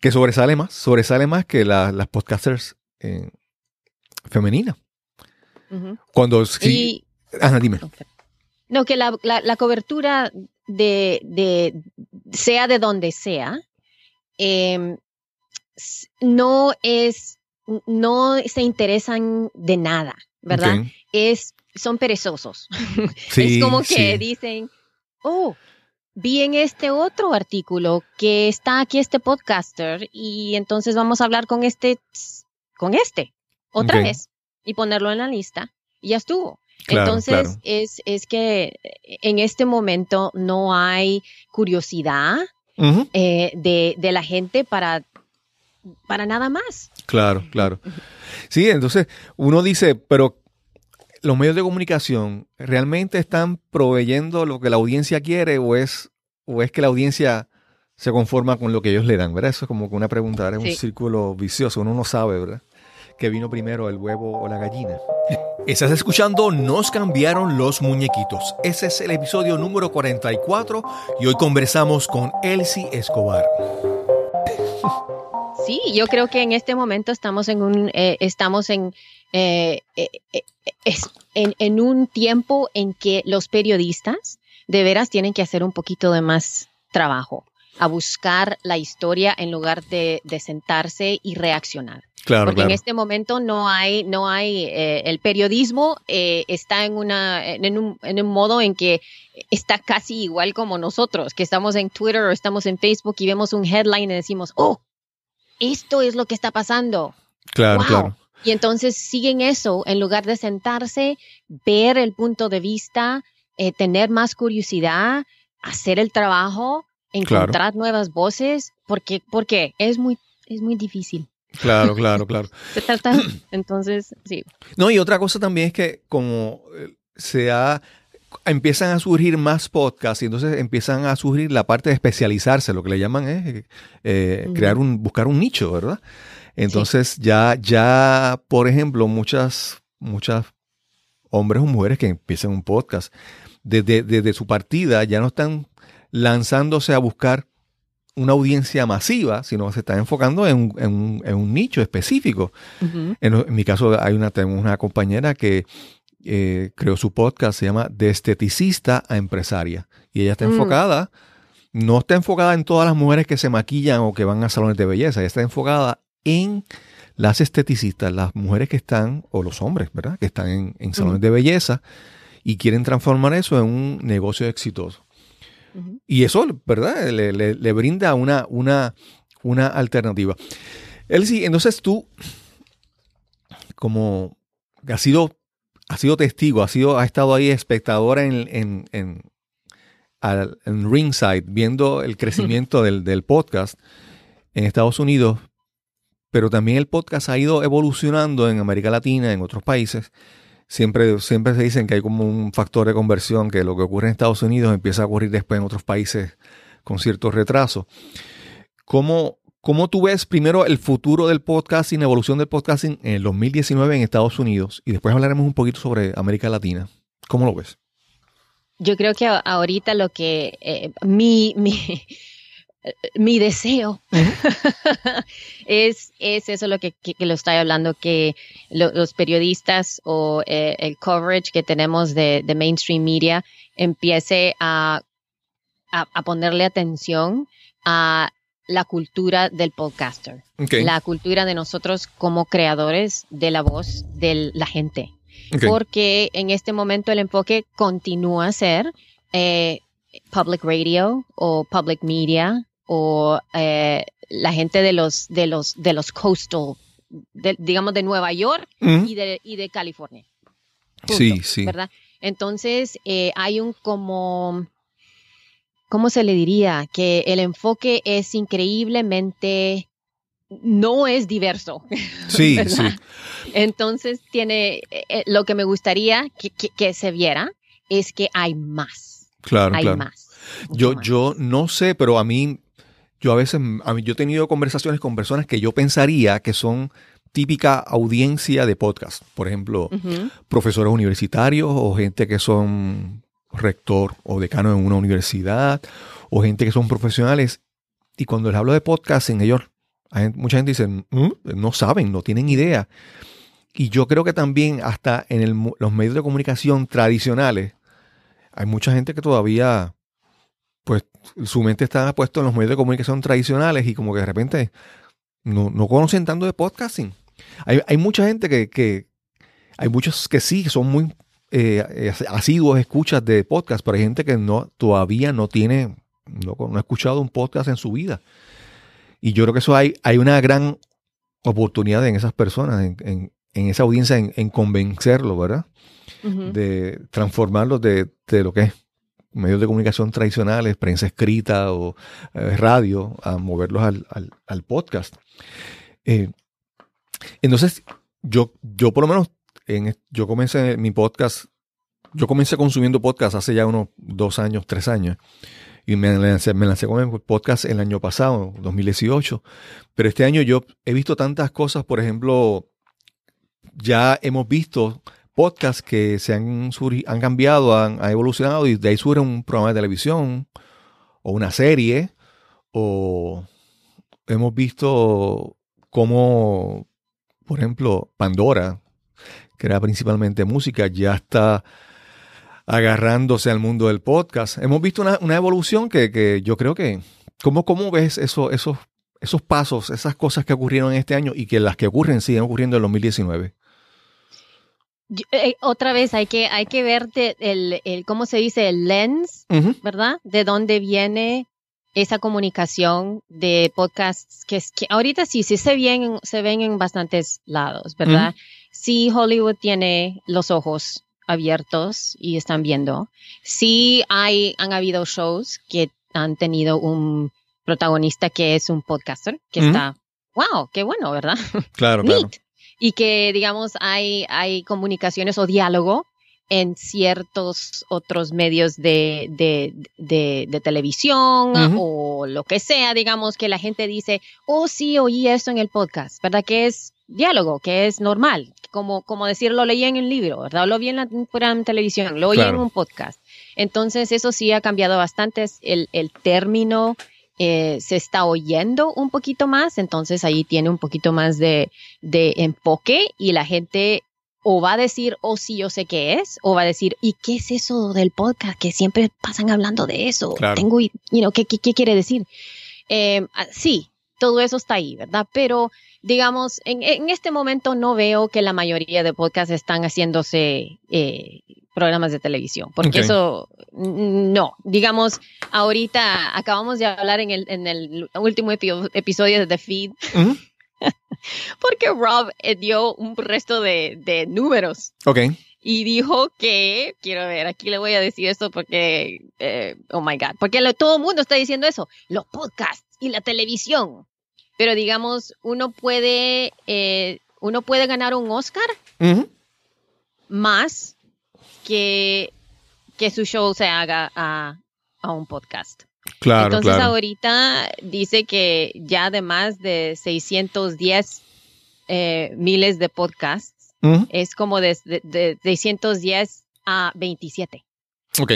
que sobresale más, sobresale más que las podcasters eh, femeninas. Cuando sí. Ana, dime. No, que la, cobertura de, de, sea de donde sea, em, no es no se interesan de nada, ¿verdad? Es, son perezosos. [laughs] es como que dicen, oh, vi en este otro artículo que está aquí este podcaster y entonces vamos a hablar con este, con este, otra vez, y ponerlo en la lista y ya estuvo. entonces Es, es que en este momento no hay curiosidad eh, de, de la gente para para nada más. Claro, claro. Sí, entonces uno dice, pero los medios de comunicación realmente están proveyendo lo que la audiencia quiere o es, o es que la audiencia se conforma con lo que ellos le dan, ¿verdad? Eso es como una pregunta, es un círculo vicioso, uno no sabe, ¿verdad? Que vino primero el huevo o la gallina. Estás escuchando Nos cambiaron los muñequitos. Ese es el episodio número 44 y hoy conversamos con Elsie Escobar. Sí, yo creo que en este momento estamos en un, eh, estamos en, eh, eh, en, en, un tiempo en que los periodistas de veras tienen que hacer un poquito de más trabajo, a buscar la historia en lugar de, de sentarse y reaccionar. Claro, Porque en este momento no hay, no hay, el periodismo está en una, en un, en un modo en que está casi igual como nosotros, que estamos en Twitter o estamos en Facebook y vemos un headline y decimos, oh, esto es lo que está pasando. Claro, claro. Y entonces siguen eso en lugar de sentarse, ver el punto de vista, eh, tener más curiosidad, hacer el trabajo, encontrar nuevas voces, porque, porque es muy, es muy difícil. Claro, claro, claro. [laughs] entonces, sí. No, y otra cosa también es que como eh, se ha empiezan a surgir más podcasts y entonces empiezan a surgir la parte de especializarse, lo que le llaman es eh, crear un, buscar un nicho, ¿verdad? Entonces ya, ya, por ejemplo, muchas, muchas hombres o mujeres que empiezan un podcast, desde, su partida ya no están lanzándose a buscar una audiencia masiva, sino se están enfocando en, un, nicho específico. en, mi caso, hay una, tengo una compañera que eh, creó su podcast, se llama De esteticista a empresaria. Y ella está mm. enfocada, no está enfocada en todas las mujeres que se maquillan o que van a salones de belleza, ella está enfocada en las esteticistas, las mujeres que están, o los hombres, ¿verdad? Que están en, salones de belleza y quieren transformar eso en un negocio exitoso. Y eso, ¿verdad? Le, brinda una, una, una alternativa. Sí, entonces tú, como has sido, has sido testigo, has, sido, has estado ahí espectadora en, en, en, en ringside, viendo el crecimiento del, del podcast en Estados Unidos, pero también el podcast ha ido evolucionando en América Latina, en otros países. Siempre, siempre se dicen que hay como un factor de conversión, que lo que ocurre en Estados Unidos empieza a ocurrir después en otros países con cierto retraso. ¿Cómo, cómo tú ves primero el futuro del podcasting, la evolución del podcasting en el 2019 en Estados Unidos? Y después hablaremos un poquito sobre América Latina. ¿Cómo lo ves? Yo creo que ahorita lo que eh, mi, mi, [laughs] mi deseo [laughs] es, es eso lo que, lo estoy hablando, que los periodistas o eh, el coverage que tenemos de, mainstream media empiece a, a, ponerle atención a la cultura del podcaster, la cultura de nosotros como creadores de la voz de la gente. Porque en este momento el enfoque continúa a ser eh, public radio o public media o eh, la gente de los, de los, de los coastal, digamos de Nueva York y, de, y de California. sí, sí. ¿Verdad? Entonces, eh, hay un como, ¿cómo se le diría? Que el enfoque es increíblemente, no es diverso. Sí, [laughs] sí. Entonces, tiene, eh, lo que me gustaría que, que, se viera es que hay más. Claro, hay más. Yo, yo no sé, pero a mí yo a veces, a mí, yo he tenido conversaciones con personas que yo pensaría que son típica audiencia de podcast. Por ejemplo, profesores universitarios o gente que son rector o decano en una universidad o gente que son profesionales. Y cuando les hablo de podcasting, ellos, mucha gente dice, mm, no saben, no tienen idea. Y yo creo que también hasta en los medios de comunicación tradicionales hay mucha gente que todavía pues su mente está puesta en los medios de comunicación tradicionales y como que de repente no, conocen tanto de podcasting. Hay, mucha gente que, hay muchos que sí, son muy eh, asiduos, escuchas de podcast, pero hay gente que no, todavía no tiene, no, ha escuchado un podcast en su vida. Y yo creo que eso hay, hay una gran oportunidad en esas personas, en, esa audiencia, en, convencerlos, ¿verdad? De transformarlos de, de, lo que es medios de comunicación tradicionales, prensa escrita o eh, radio, a moverlos al, podcast. Eh, entonces, yo, yo por lo menos, yo comencé mi podcast, yo comencé consumiendo podcast hace ya unos dos años, tres años. Y me lancé, me lancé con el podcast el año pasado, 2018. Pero este año yo he visto tantas cosas, por ejemplo, ya hemos visto podcasts que se han, han cambiado, han, evolucionado y de ahí surge un programa de televisión o una serie o hemos visto cómo, por ejemplo, Pandora, que era principalmente música, ya está agarrándose al mundo del podcast. Hemos visto una, evolución que, yo creo que, ¿cómo, cómo ves eso, esos, esos pasos, esas cosas que ocurrieron en este año y que las que ocurren siguen ocurriendo en 2019? Eh, otra vez hay que, hay que ver el, el, ¿cómo se dice? El lens, ¿verdad? De dónde viene esa comunicación de podcasts que, que ahorita sí, sí se ven, se ven en bastantes lados, ¿verdad? Sí, Hollywood tiene los ojos abiertos y están viendo. Sí, hay, han habido shows que han tenido un protagonista que es un podcaster, que está, wow, qué bueno, ¿verdad? [laughs] Claro, claro y que, digamos, hay, hay comunicaciones o diálogo en ciertos otros medios de, de, televisión o lo que sea, digamos, que la gente dice, oh sí, oí esto en el podcast, ¿verdad? Que es diálogo, que es normal, como, como decir, lo leí en el libro, ¿verdad? Lo vi en la en televisión, lo oí en un podcast. Entonces, eso sí ha cambiado bastante, el, el término eh, se está oyendo un poquito más, entonces ahí tiene un poquito más de, de enfoque y la gente o va a decir, oh sí, yo sé qué es, o va a decir, ¿y qué es eso del podcast? Que siempre pasan hablando de eso. Tengo, you know, ¿qué, qué, qué quiere decir? Eh, sí, todo eso está ahí, ¿verdad? Pero, digamos, en, en, este momento no veo que la mayoría de podcasts están haciéndose eh, programas de televisión, porque eso, no, digamos, ahorita acabamos de hablar en el, en el último episodio de The Feed. [laughs] porque Rob eh, dio un resto de, números. Ok. Y dijo que, quiero ver, aquí le voy a decir esto porque, eh, oh my God, porque todo el mundo está diciendo eso, los podcasts y la televisión. Pero digamos, uno puede, eh, uno puede ganar un Oscar más que, que su show se haga a, a un podcast. Claro, Entonces ahorita dice que ya de más de 610 eh, miles de podcasts, es como de, de, 610 a 27. Ok.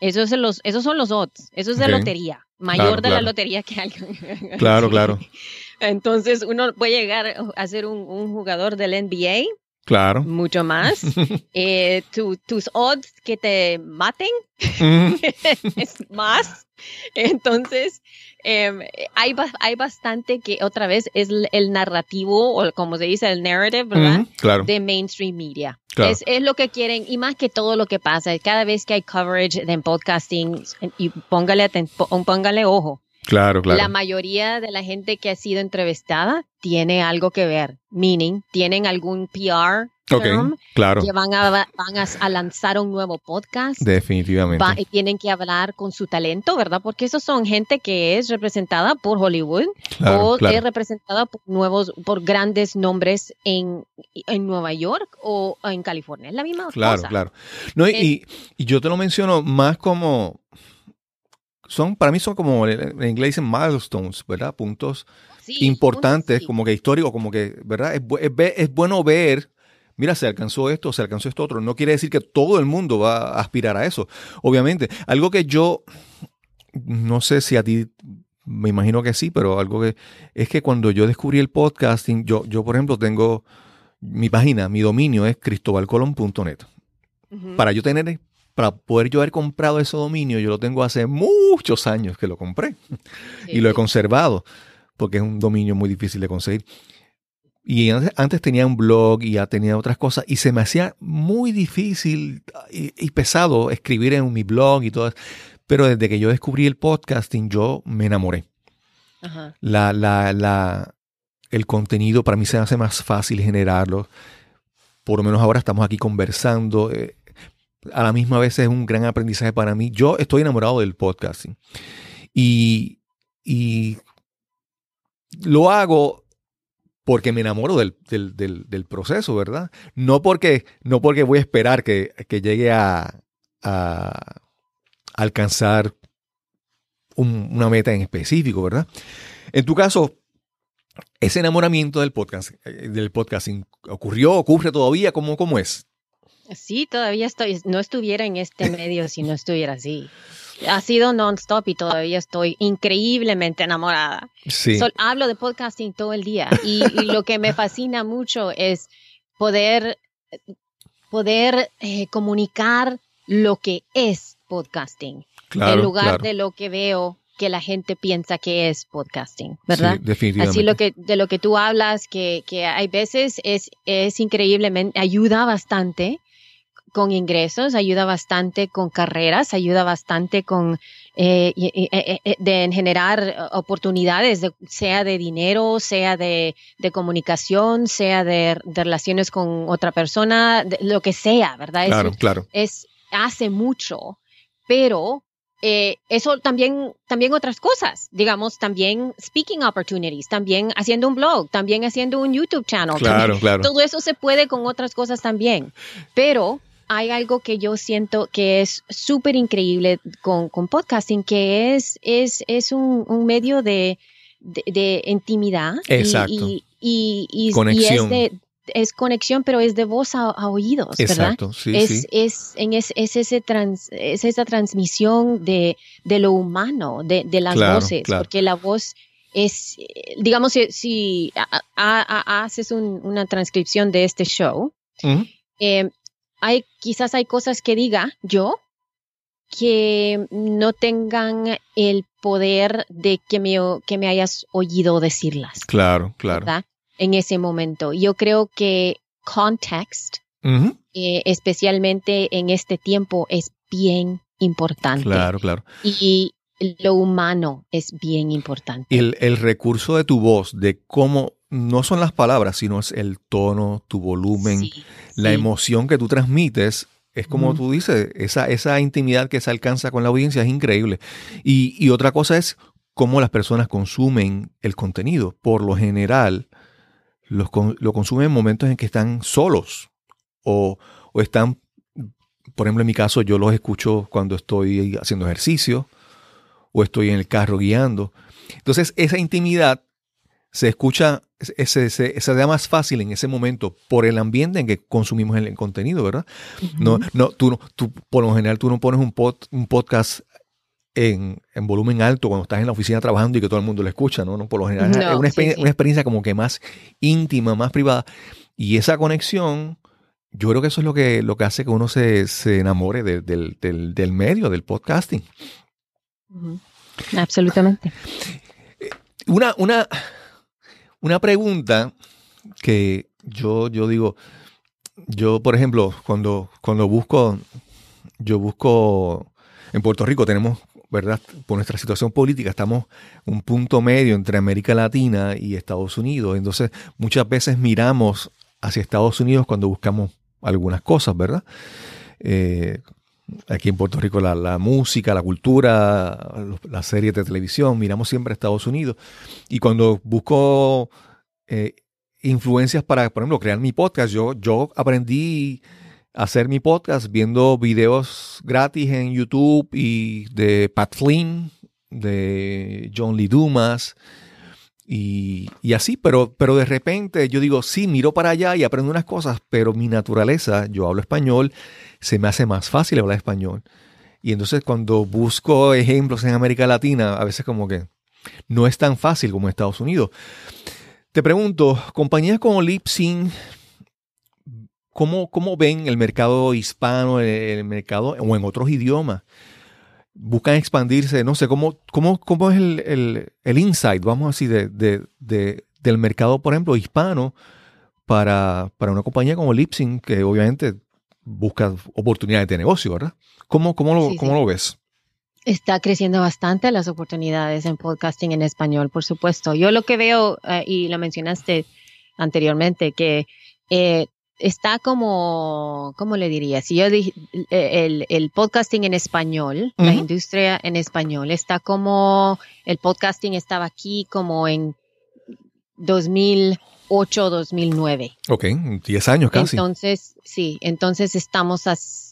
Esos son los, esos son los odds, eso es de lotería, mayor de la lotería que alguien. Claro, claro. [laughs] Entonces uno puede llegar a ser un, un jugador del NBA Claro. Mucho más. [laughs] Eh, tus odds que te maten [laughs] es más. Entonces, em, hay, hay bastante que otra vez es el, narrativo o como se dice, el narrative, ¿verdad? claro. De mainstream media. Es, es, lo que quieren y más que todo lo que pasa. Cada vez que hay coverage de podcasting, y póngale, póngale ojo Claro, claro. La mayoría de la gente que ha sido entrevistada tiene algo que ver, meaning, tienen algún PR firm claro. que van a, van a, lanzar un nuevo podcast. Definitivamente. y tienen que hablar con su talento, ¿verdad? Porque esos son gente que es representada por Hollywood o es representada por nuevos, por grandes nombres en, en Nueva York o en California. Es la misma claro, cosa. Claro, claro. y, y yo te lo menciono más como son, para mí son como, en inglés dicen milestones, ¿verdad? Puntos importantes, como que históricos, como que, ¿verdad? Es, es, bueno ver, mira, se alcanzó esto, se alcanzó esto otro. No quiere decir que todo el mundo va a aspirar a eso, obviamente. Algo que yo, no sé si a ti, me imagino que sí, pero algo que es que cuando yo descubrí el podcasting, yo, yo por ejemplo, tengo mi página, mi dominio es cristobalcolon.net. Para yo tener para poder yo haber comprado ese dominio, yo lo tengo hace muchos años que lo compré y lo he conservado, porque es un dominio muy difícil de conseguir. Y antes, tenía un blog y ya tenía otras cosas y se me hacía muy difícil y, pesado escribir en mi blog y todo. Pero desde que yo descubrí el podcasting, yo me enamoré. La, la, la, el contenido para mí se hace más fácil generarlo. Por lo menos ahora estamos aquí conversando. Eh, a la misma vez es un gran aprendizaje para mí. Yo estoy enamorado del podcasting y, y lo hago porque me enamoro del, del, proceso, ¿verdad? No porque, no porque voy a esperar que, llegue a, a alcanzar una meta en específico, ¿verdad? En tu caso, ese enamoramiento del podcast, eh, del podcasting, ¿ocurrió? ¿Ocurre todavía? ¿Cómo, cómo es? Sí, todavía estoy, no estuviera en este medio si no estuviera así. Ha sido non-stop y todavía estoy increíblemente enamorada. Sí. hablo de podcasting todo el día y, lo que me [laughs] fascina mucho es poder, poder eh, comunicar lo que es podcasting en lugar de lo que veo que la gente piensa que es podcasting, ¿verdad? Sí, definitivamente. Así lo que, de lo que tú hablas, que, que hay veces es, es increíblemente, ayuda bastante con ingresos, ayuda bastante con carreras, ayuda bastante con eh, eh, eh, de generar oportunidades, sea de dinero, sea de, comunicación, sea de, relaciones con otra persona, lo que sea, ¿verdad? Claro, claro. Es, hace mucho, pero eso también, también otras cosas, digamos, también speaking opportunities, también haciendo un blog, también haciendo un YouTube channel. Claro, claro. Todo eso se puede con otras cosas también, pero hay algo que yo siento que es súper increíble con, podcasting, que es, es, es un, medio de, de, intimidad. Exacto. Y, y, conexión. es, conexión, pero es de voz a, oídos, Exacto, ¿verdad? Sí, es, es, en es, es, ese trans, es esa transmisión de, de lo humano, de, de las voces, porque la voz es, digamos, si, haces una transcripción de este show, eh, hay, quizás hay cosas que diga yo que no tengan el poder de que me, que me hayas oído decirlas. Claro, claro. En ese momento. Yo creo que context, eh, especialmente en este tiempo, es bien importante. Claro, claro. Y lo humano es bien importante. El, el recurso de tu voz, de cómo no son las palabras, sino es el tono, tu volumen, la emoción que tú transmites. Es como tú dices, esa, esa intimidad que se alcanza con la audiencia es increíble. Y, otra cosa es cómo las personas consumen el contenido. Por lo general, los, lo consumen en momentos en que están solos o, o están, por ejemplo, en mi caso, yo los escucho cuando estoy haciendo ejercicio o estoy en el carro guiando. Entonces, esa intimidad se escucha, se, se, da más fácil en ese momento por el ambiente en que consumimos el, contenido, ¿verdad? No, no, tú, tú, por lo general, tú no pones un, un podcast en, volumen alto cuando estás en la oficina trabajando y que todo el mundo lo escucha, ¿no? no por lo general es una, experiencia, una experiencia como que más íntima, más privada. Y esa conexión, yo creo que eso es lo que, lo que hace que uno se, enamore del, del, medio, del podcasting. Absolutamente. Una, una, una pregunta que yo, yo digo, yo, por ejemplo, cuando, cuando busco, yo busco, en Puerto Rico tenemos, ¿verdad? Por nuestra situación política, estamos un punto medio entre América Latina y Estados Unidos. Entonces, muchas veces miramos hacia Estados Unidos cuando buscamos algunas cosas, ¿verdad? Eh, aquí en Puerto Rico la, música, la cultura, las series de televisión, miramos siempre a Estados Unidos. Y cuando busco eh, influencias para, por ejemplo, crear mi podcast, yo, yo aprendí a hacer mi podcast viendo videos gratis en YouTube y de Pat Flynn, de John Lee Dumas. Y, así, pero, pero de repente yo digo, sí, miro para allá y aprendo unas cosas, pero mi naturaleza, yo hablo español, se me hace más fácil hablar español. Y entonces cuando busco ejemplos en América Latina, a veces como que no es tan fácil como en Estados Unidos. Te pregunto, compañías como Lipsyn, ¿cómo, ¿cómo ven el mercado hispano, el, mercado o en otros idiomas? Buscan expandirse, no sé, ¿cómo, cómo, cómo es el, el, insight, vamos a decir, de, de, del mercado, por ejemplo, hispano para, para una compañía como Lipsyn, que obviamente busca oportunidades de negocio, ¿verdad? ¿Cómo, cómo, lo, ¿cómo lo ves? Está creciendo bastante las oportunidades en podcasting en español, por supuesto. Yo lo que veo, eh, y lo mencionaste anteriormente, que eh, está como, ¿cómo le diría? Si yo dije, el, el podcasting en español, la industria en español, está como, el podcasting estaba aquí como en 2000 2009. Ok, 10 años casi. Entonces, sí, entonces estamos,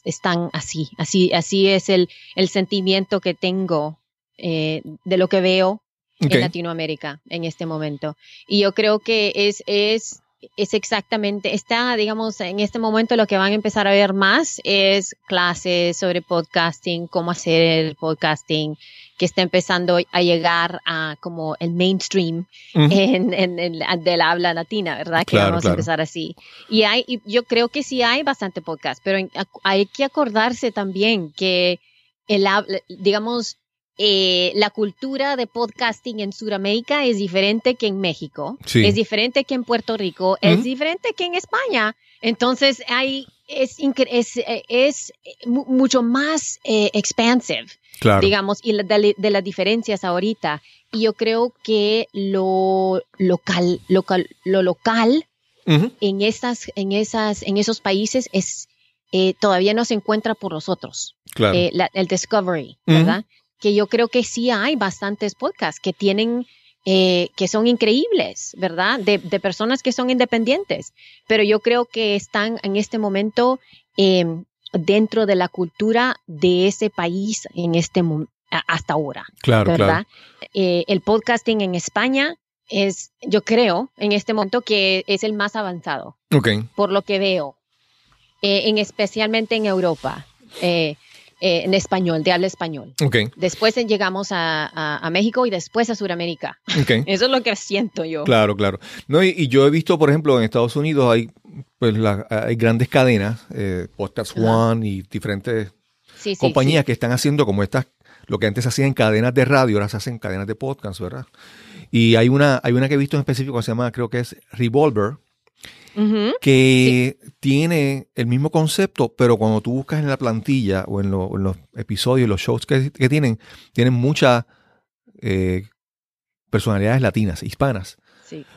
están así, así, así es el, el sentimiento que tengo eh, de lo que veo en Latinoamérica en este momento. Y yo creo que es, es es exactamente, está, digamos, en este momento lo que van a empezar a ver más es clases sobre podcasting, cómo hacer el podcasting, que está empezando a llegar a como el mainstream en, en, del habla latina, ¿verdad? Que vamos a empezar así. Y hay, yo creo que sí hay bastante podcast, pero hay que acordarse también que el digamos, eh, la cultura de podcasting en Sudamérica es diferente que en México, es diferente que en Puerto Rico, es diferente que en España. Entonces hay, es, es, es mucho más eh, expansive, digamos, y de, las diferencias ahorita. Y yo creo que lo local, local lo local en, esas, en, esas, en esos países es, eh, todavía no se encuentra por nosotros. el discovery, ¿verdad? Que yo creo que sí hay bastantes podcasts que tienen, eh, que son increíbles, ¿verdad? De, personas que son independientes, pero yo creo que están en este momento em, dentro de la cultura de ese país en este hasta ahora. Claro, ¿verdad? Eh, el podcasting en España es, yo creo, en este momento que es el más avanzado. Okay. Por lo que veo, eh, en, especialmente en Europa. Eh, en español, de habla español. Okay. Después llegamos a, México y después a Sudamérica. Okay. [laughs] Eso es lo que siento yo. Claro, claro. No, y, yo he visto, por ejemplo, en Estados Unidos hay, pues, hay grandes cadenas, eh, Podcast One y diferentes compañías que están haciendo como estas, lo que antes hacían cadenas de radio, ahora se hacen cadenas de podcast, ¿verdad? Y hay una, hay una que he visto en específico que se llama, creo que es Revolver, que tiene el mismo concepto, pero cuando tú buscas en la plantilla o en, los episodios, los shows que, tienen, tienen muchas eh, personalidades latinas, hispanas.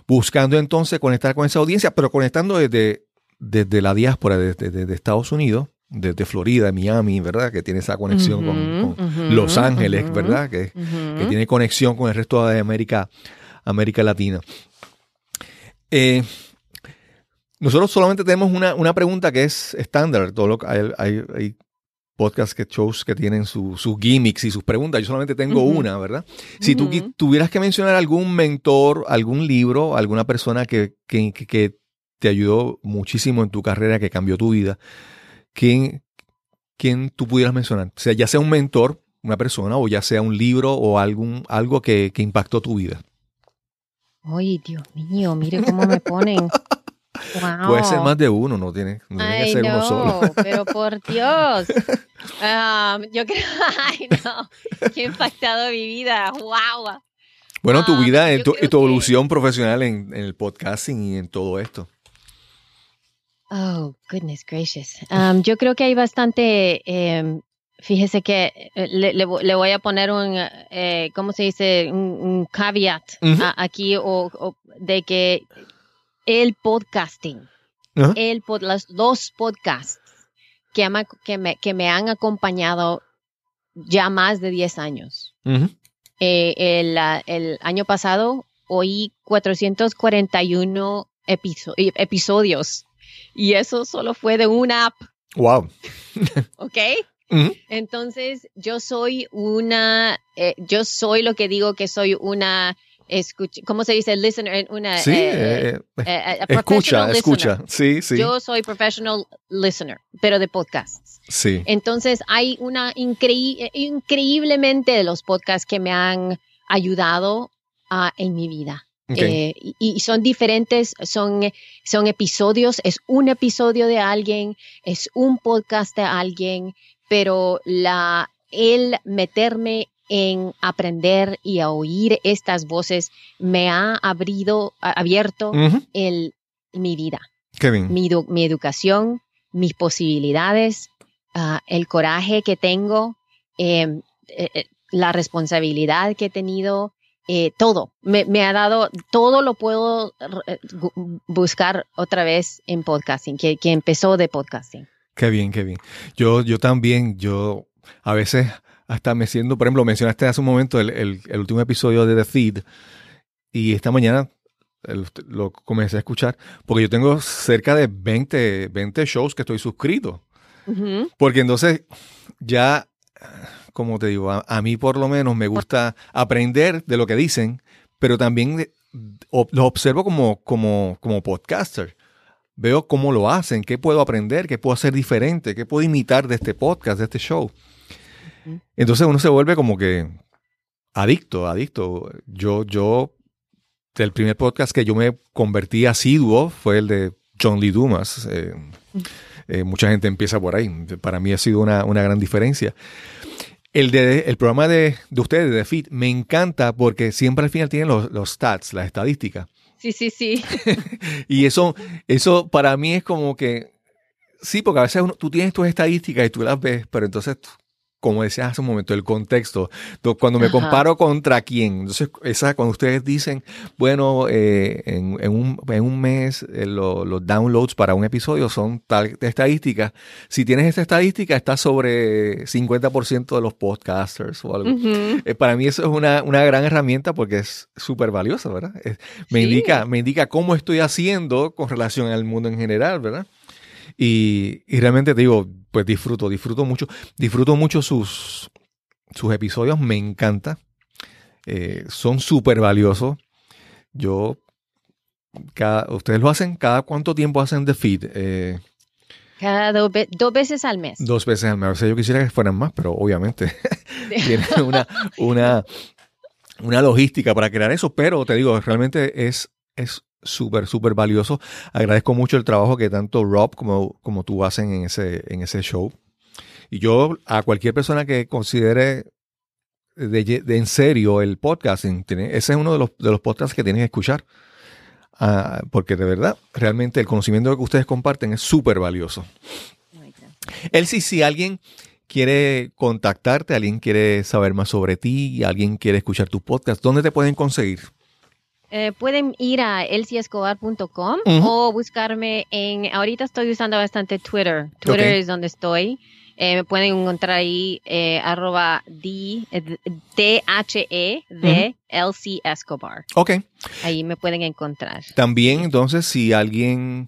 Buscando entonces conectar con esa audiencia, pero conectando desde, desde la diáspora, desde, Estados Unidos, desde Florida, Miami, ¿verdad? Que tiene esa conexión con, Los Ángeles, ¿verdad? Que, que, tiene conexión con el resto de América, América Latina. Eh, nosotros solamente tenemos una, pregunta que es estándar. Todo lo, hay, hay, hay podcasts que shows que tienen sus gimmicks y sus preguntas. Yo solamente tengo una, ¿verdad? Si tú tuvieras que mencionar algún mentor, algún libro, alguna persona que, que, te ayudó muchísimo en tu carrera, que cambió tu vida, ¿quién, quién tú pudieras mencionar? O sea, ya sea un mentor, una persona, o ya sea un libro o algún, algo que, que impactó tu vida. Ay, Dios mío, mire cómo me ponen. [laughs] Puede ser más de uno, no tiene, que ser uno solo. Pero por Dios. Um, [laughs] yo creo, [laughs] ay no, qué impactado mi vida. Wow. Bueno, tu um, vida y tu, evolución profesional en, el podcasting y en todo esto. Oh, goodness gracious. Um, yo creo que hay bastante, em, fíjese que eh, le, voy a poner un, eh, ¿cómo se dice? Un, caveat aquí o, de que el podcasting, el los dos podcasts que, que, me, que, me, han acompañado ya más de 10 años. Eh, el, el, año pasado oí 441 episodios y eso solo fue de una app. Wow. [laughs] ¿Ok? Entonces, yo soy una, eh, yo soy lo que digo que soy una ¿cómo se dice? Listener, una, sí, eh, eh, eh, escucha, escucha, sí, sí. Yo soy professional listener, pero de podcasts. Sí. Entonces hay una increíblemente de los podcasts que me han ayudado en mi vida. y, son diferentes, son, son episodios, es un episodio de alguien, es un podcast de alguien, pero la, el meterme en aprender y a oír estas voces me ha abrido, abierto el, mi vida. Mi, mi, educación, mis posibilidades, ah, el coraje que tengo, em, eh, eh, la responsabilidad que he tenido, eh, todo. Me, me, ha dado, todo lo puedo buscar otra vez en podcasting, que, que empezó de podcasting. Qué bien, qué bien. Yo, yo también, yo a veces hasta me siento, por ejemplo, mencionaste hace un momento el, último episodio de The Feed y esta mañana lo comencé a escuchar porque yo tengo cerca de 20, 20 shows que estoy suscrito. Porque entonces ya, como te digo, a, mí por lo menos me gusta aprender de lo que dicen, pero también lo observo como, como, como podcaster. Veo cómo lo hacen, qué puedo aprender, qué puedo hacer diferente, qué puedo imitar de este podcast, de este show. Entonces uno se vuelve como que adicto, adicto. Yo, yo, el primer podcast que yo me convertí asiduo fue el de John Lee Dumas. Eh, eh, mucha gente empieza por ahí. Para mí ha sido una, gran diferencia. El, de, el programa de, de ustedes, de Fit, me encanta porque siempre al final tienen los, los stats, las estadísticas. Sí, sí, sí. [laughs] y eso, eso para mí es como que, sí, porque a veces tú tienes tus estadísticas y tú las ves, pero entonces como decías hace un momento, el contexto. Cuando me comparo contra quién, entonces esa, cuando ustedes dicen, bueno, eh, en, un, mes eh, los downloads para un episodio son tal estadística, si tienes esta estadística, está sobre 50% de los podcasters o algo. Eh, para mí eso es una, gran herramienta porque es súper valiosa, ¿verdad? me, indica, me indica cómo estoy haciendo con relación al mundo en general, ¿verdad? Y, realmente te digo, pues disfruto, disfruto mucho, disfruto mucho sus, sus episodios, me encanta. Eh, son súper valiosos. Yo, cada, ustedes lo hacen, ¿cada cuánto tiempo hacen The Feed? Eh, cada dos veces al mes. Dos veces al mes. O sea, yo quisiera que fueran más, pero obviamente [laughs] tienen una, una, una logística para crear eso. Pero te digo, realmente es es súper, súper valioso. Agradezco mucho el trabajo que tanto Rob como, como tú hacen en ese, en ese show. Y yo a cualquier persona que considere de, en serio el podcasting, ese es uno de los, de los podcasts que tienen que escuchar. Ah, porque de verdad, realmente el conocimiento que ustedes comparten es súper valioso. Elsie, si alguien quiere contactarte, alguien quiere saber más sobre ti, alguien quiere escuchar tu podcast, ¿dónde te pueden conseguir? Eh, pueden ir a elciescobar.com o buscarme en, ahorita estoy usando bastante Twitter. Twitter es donde estoy. Eh, me pueden encontrar ahí eh, arroba D, H E de LC Escobar. Ok. Ahí me pueden encontrar. También, entonces, si alguien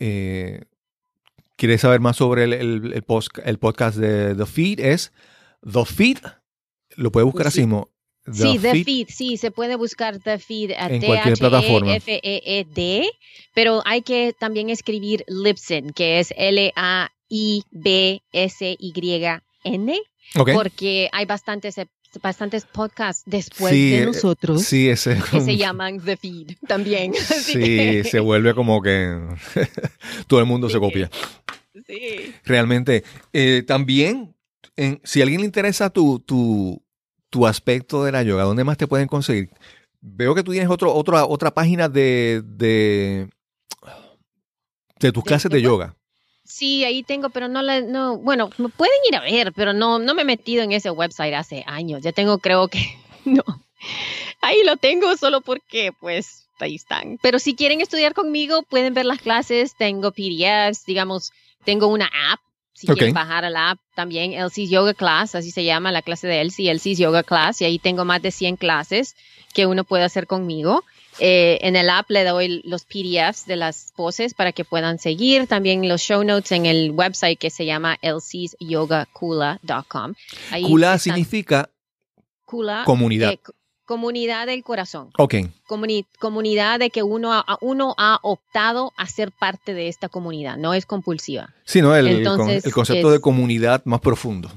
quiere saber más sobre el, el, podcast de The Feed, es The Feed. Lo puede buscar así sí, The Feed. sí, se puede buscar The Feed a en cualquier plataforma. F E E D, pero hay que también escribir Lipson, que es L A I B S Y N, porque hay bastantes bastantes podcasts después de eh, nosotros sí, ese, que se llaman The Feed también. [laughs] sí, se vuelve como que [laughs] todo el mundo se copia. Sí. Realmente. Eh, también, si a alguien le interesa tu, tu, tu aspecto de la yoga, ¿dónde más te pueden conseguir? Veo que tú tienes otro, otra, otra página de, de, de tus clases de, yoga. Sí, ahí tengo, pero no la, no, bueno, me pueden ir a ver, pero no, no me he metido en ese website hace años. Ya tengo, creo que, [laughs] no. Ahí lo tengo solo porque, pues, ahí están. Pero si quieren estudiar conmigo, pueden ver las clases. Tengo PDFs, digamos, tengo una app si quieren bajar a la app también, Elsie's Yoga Class, así se llama la clase de Elsie, Elsie's Yoga Class, y ahí tengo más de 100 clases que uno puede hacer conmigo. Eh, en el app le doy los PDFs de las poses para que puedan seguir. También los show notes en el website que se llama elsie'syogakula.com. Kula significa comunidad. Eh, Comunidad del corazón. Ok. comunidad de que uno, uno ha optado a ser parte de esta comunidad, no es compulsiva. Sí, ¿no? El, el concepto de comunidad más profundo.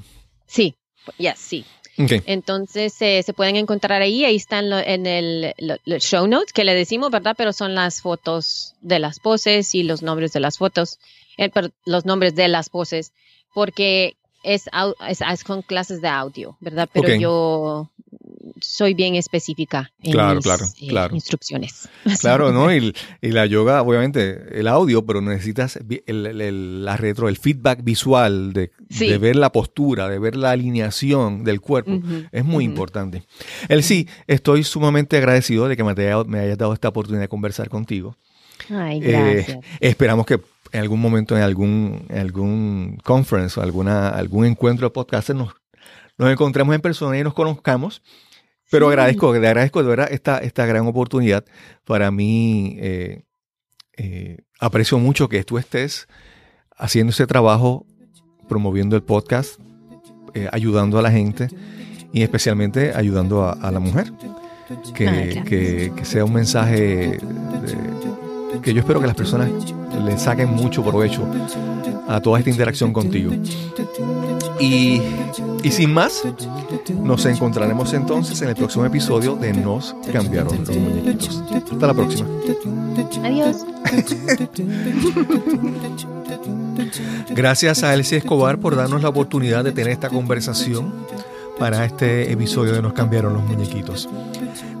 Sí, ya, sí. Okay. Entonces eh, se pueden encontrar ahí, ahí están en el show notes que le decimos, ¿verdad? Pero son las fotos de las poses y los nombres de las fotos, eh, los nombres de las poses, porque es, es, con clases de audio, ¿verdad? Pero yo soy bien específica en claro, claro, eh, claro. instrucciones. [laughs] Claro, ¿no? Y, la yoga, obviamente, el audio, pero necesitas el, la retro, el feedback visual de, ver la postura, de ver la alineación del cuerpo. es muy importante. El sí, estoy sumamente agradecido de que me, me hayas dado esta oportunidad de conversar contigo. Ay, gracias. Eh, esperamos que en algún momento, en algún, algún conference o alguna, algún encuentro de podcast nos, nos encontremos en persona y nos conozcamos. Pero agradezco, le agradezco de verdad esta, esta gran oportunidad. Para mí, eh, eh, aprecio mucho que tú estés haciendo ese trabajo, promoviendo el podcast, eh, ayudando a la gente y especialmente ayudando a, la mujer. Que, que, que, sea un mensaje que yo espero que las personas le saquen mucho provecho a toda esta interacción contigo. Y, y sin más, nos encontraremos entonces en el próximo episodio de Nos cambiaron los muñequitos. Hasta la próxima. Adiós. Gracias a Elsie Escobar por darnos la oportunidad de tener esta conversación para este episodio de Nos cambiaron los muñequitos.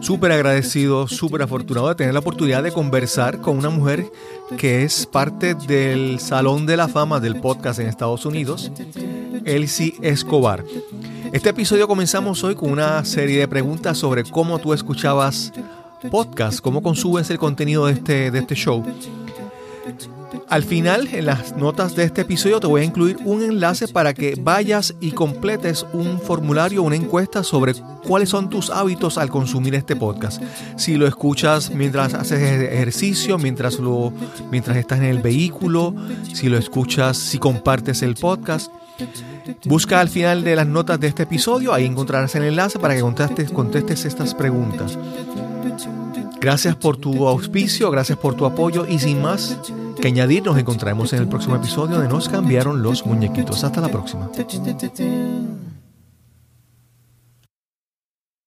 Súper agradecido, súper afortunado de tener la oportunidad de conversar con una mujer que es parte del Salón de la Fama del podcast en Estados Unidos, Elsie Escobar. Este episodio comenzamos hoy con una serie de preguntas sobre cómo tú escuchabas podcast, cómo consumes el contenido de este, de este show. Al final, en las notas de este episodio te voy a incluir un enlace para que vayas y completes un formulario, una encuesta sobre cuáles son tus hábitos al consumir este podcast. Si lo escuchas mientras haces ejercicio, mientras, lo, mientras estás en el vehículo, si lo escuchas, si compartes el podcast. Busca al final de las notas de este episodio, ahí encontrarás el enlace para que contestes, contestes estas preguntas. Gracias por tu auspicio, gracias por tu apoyo y sin más que añadir, nos encontraremos en el próximo episodio de Nos cambiaron los muñequitos. Hasta la próxima.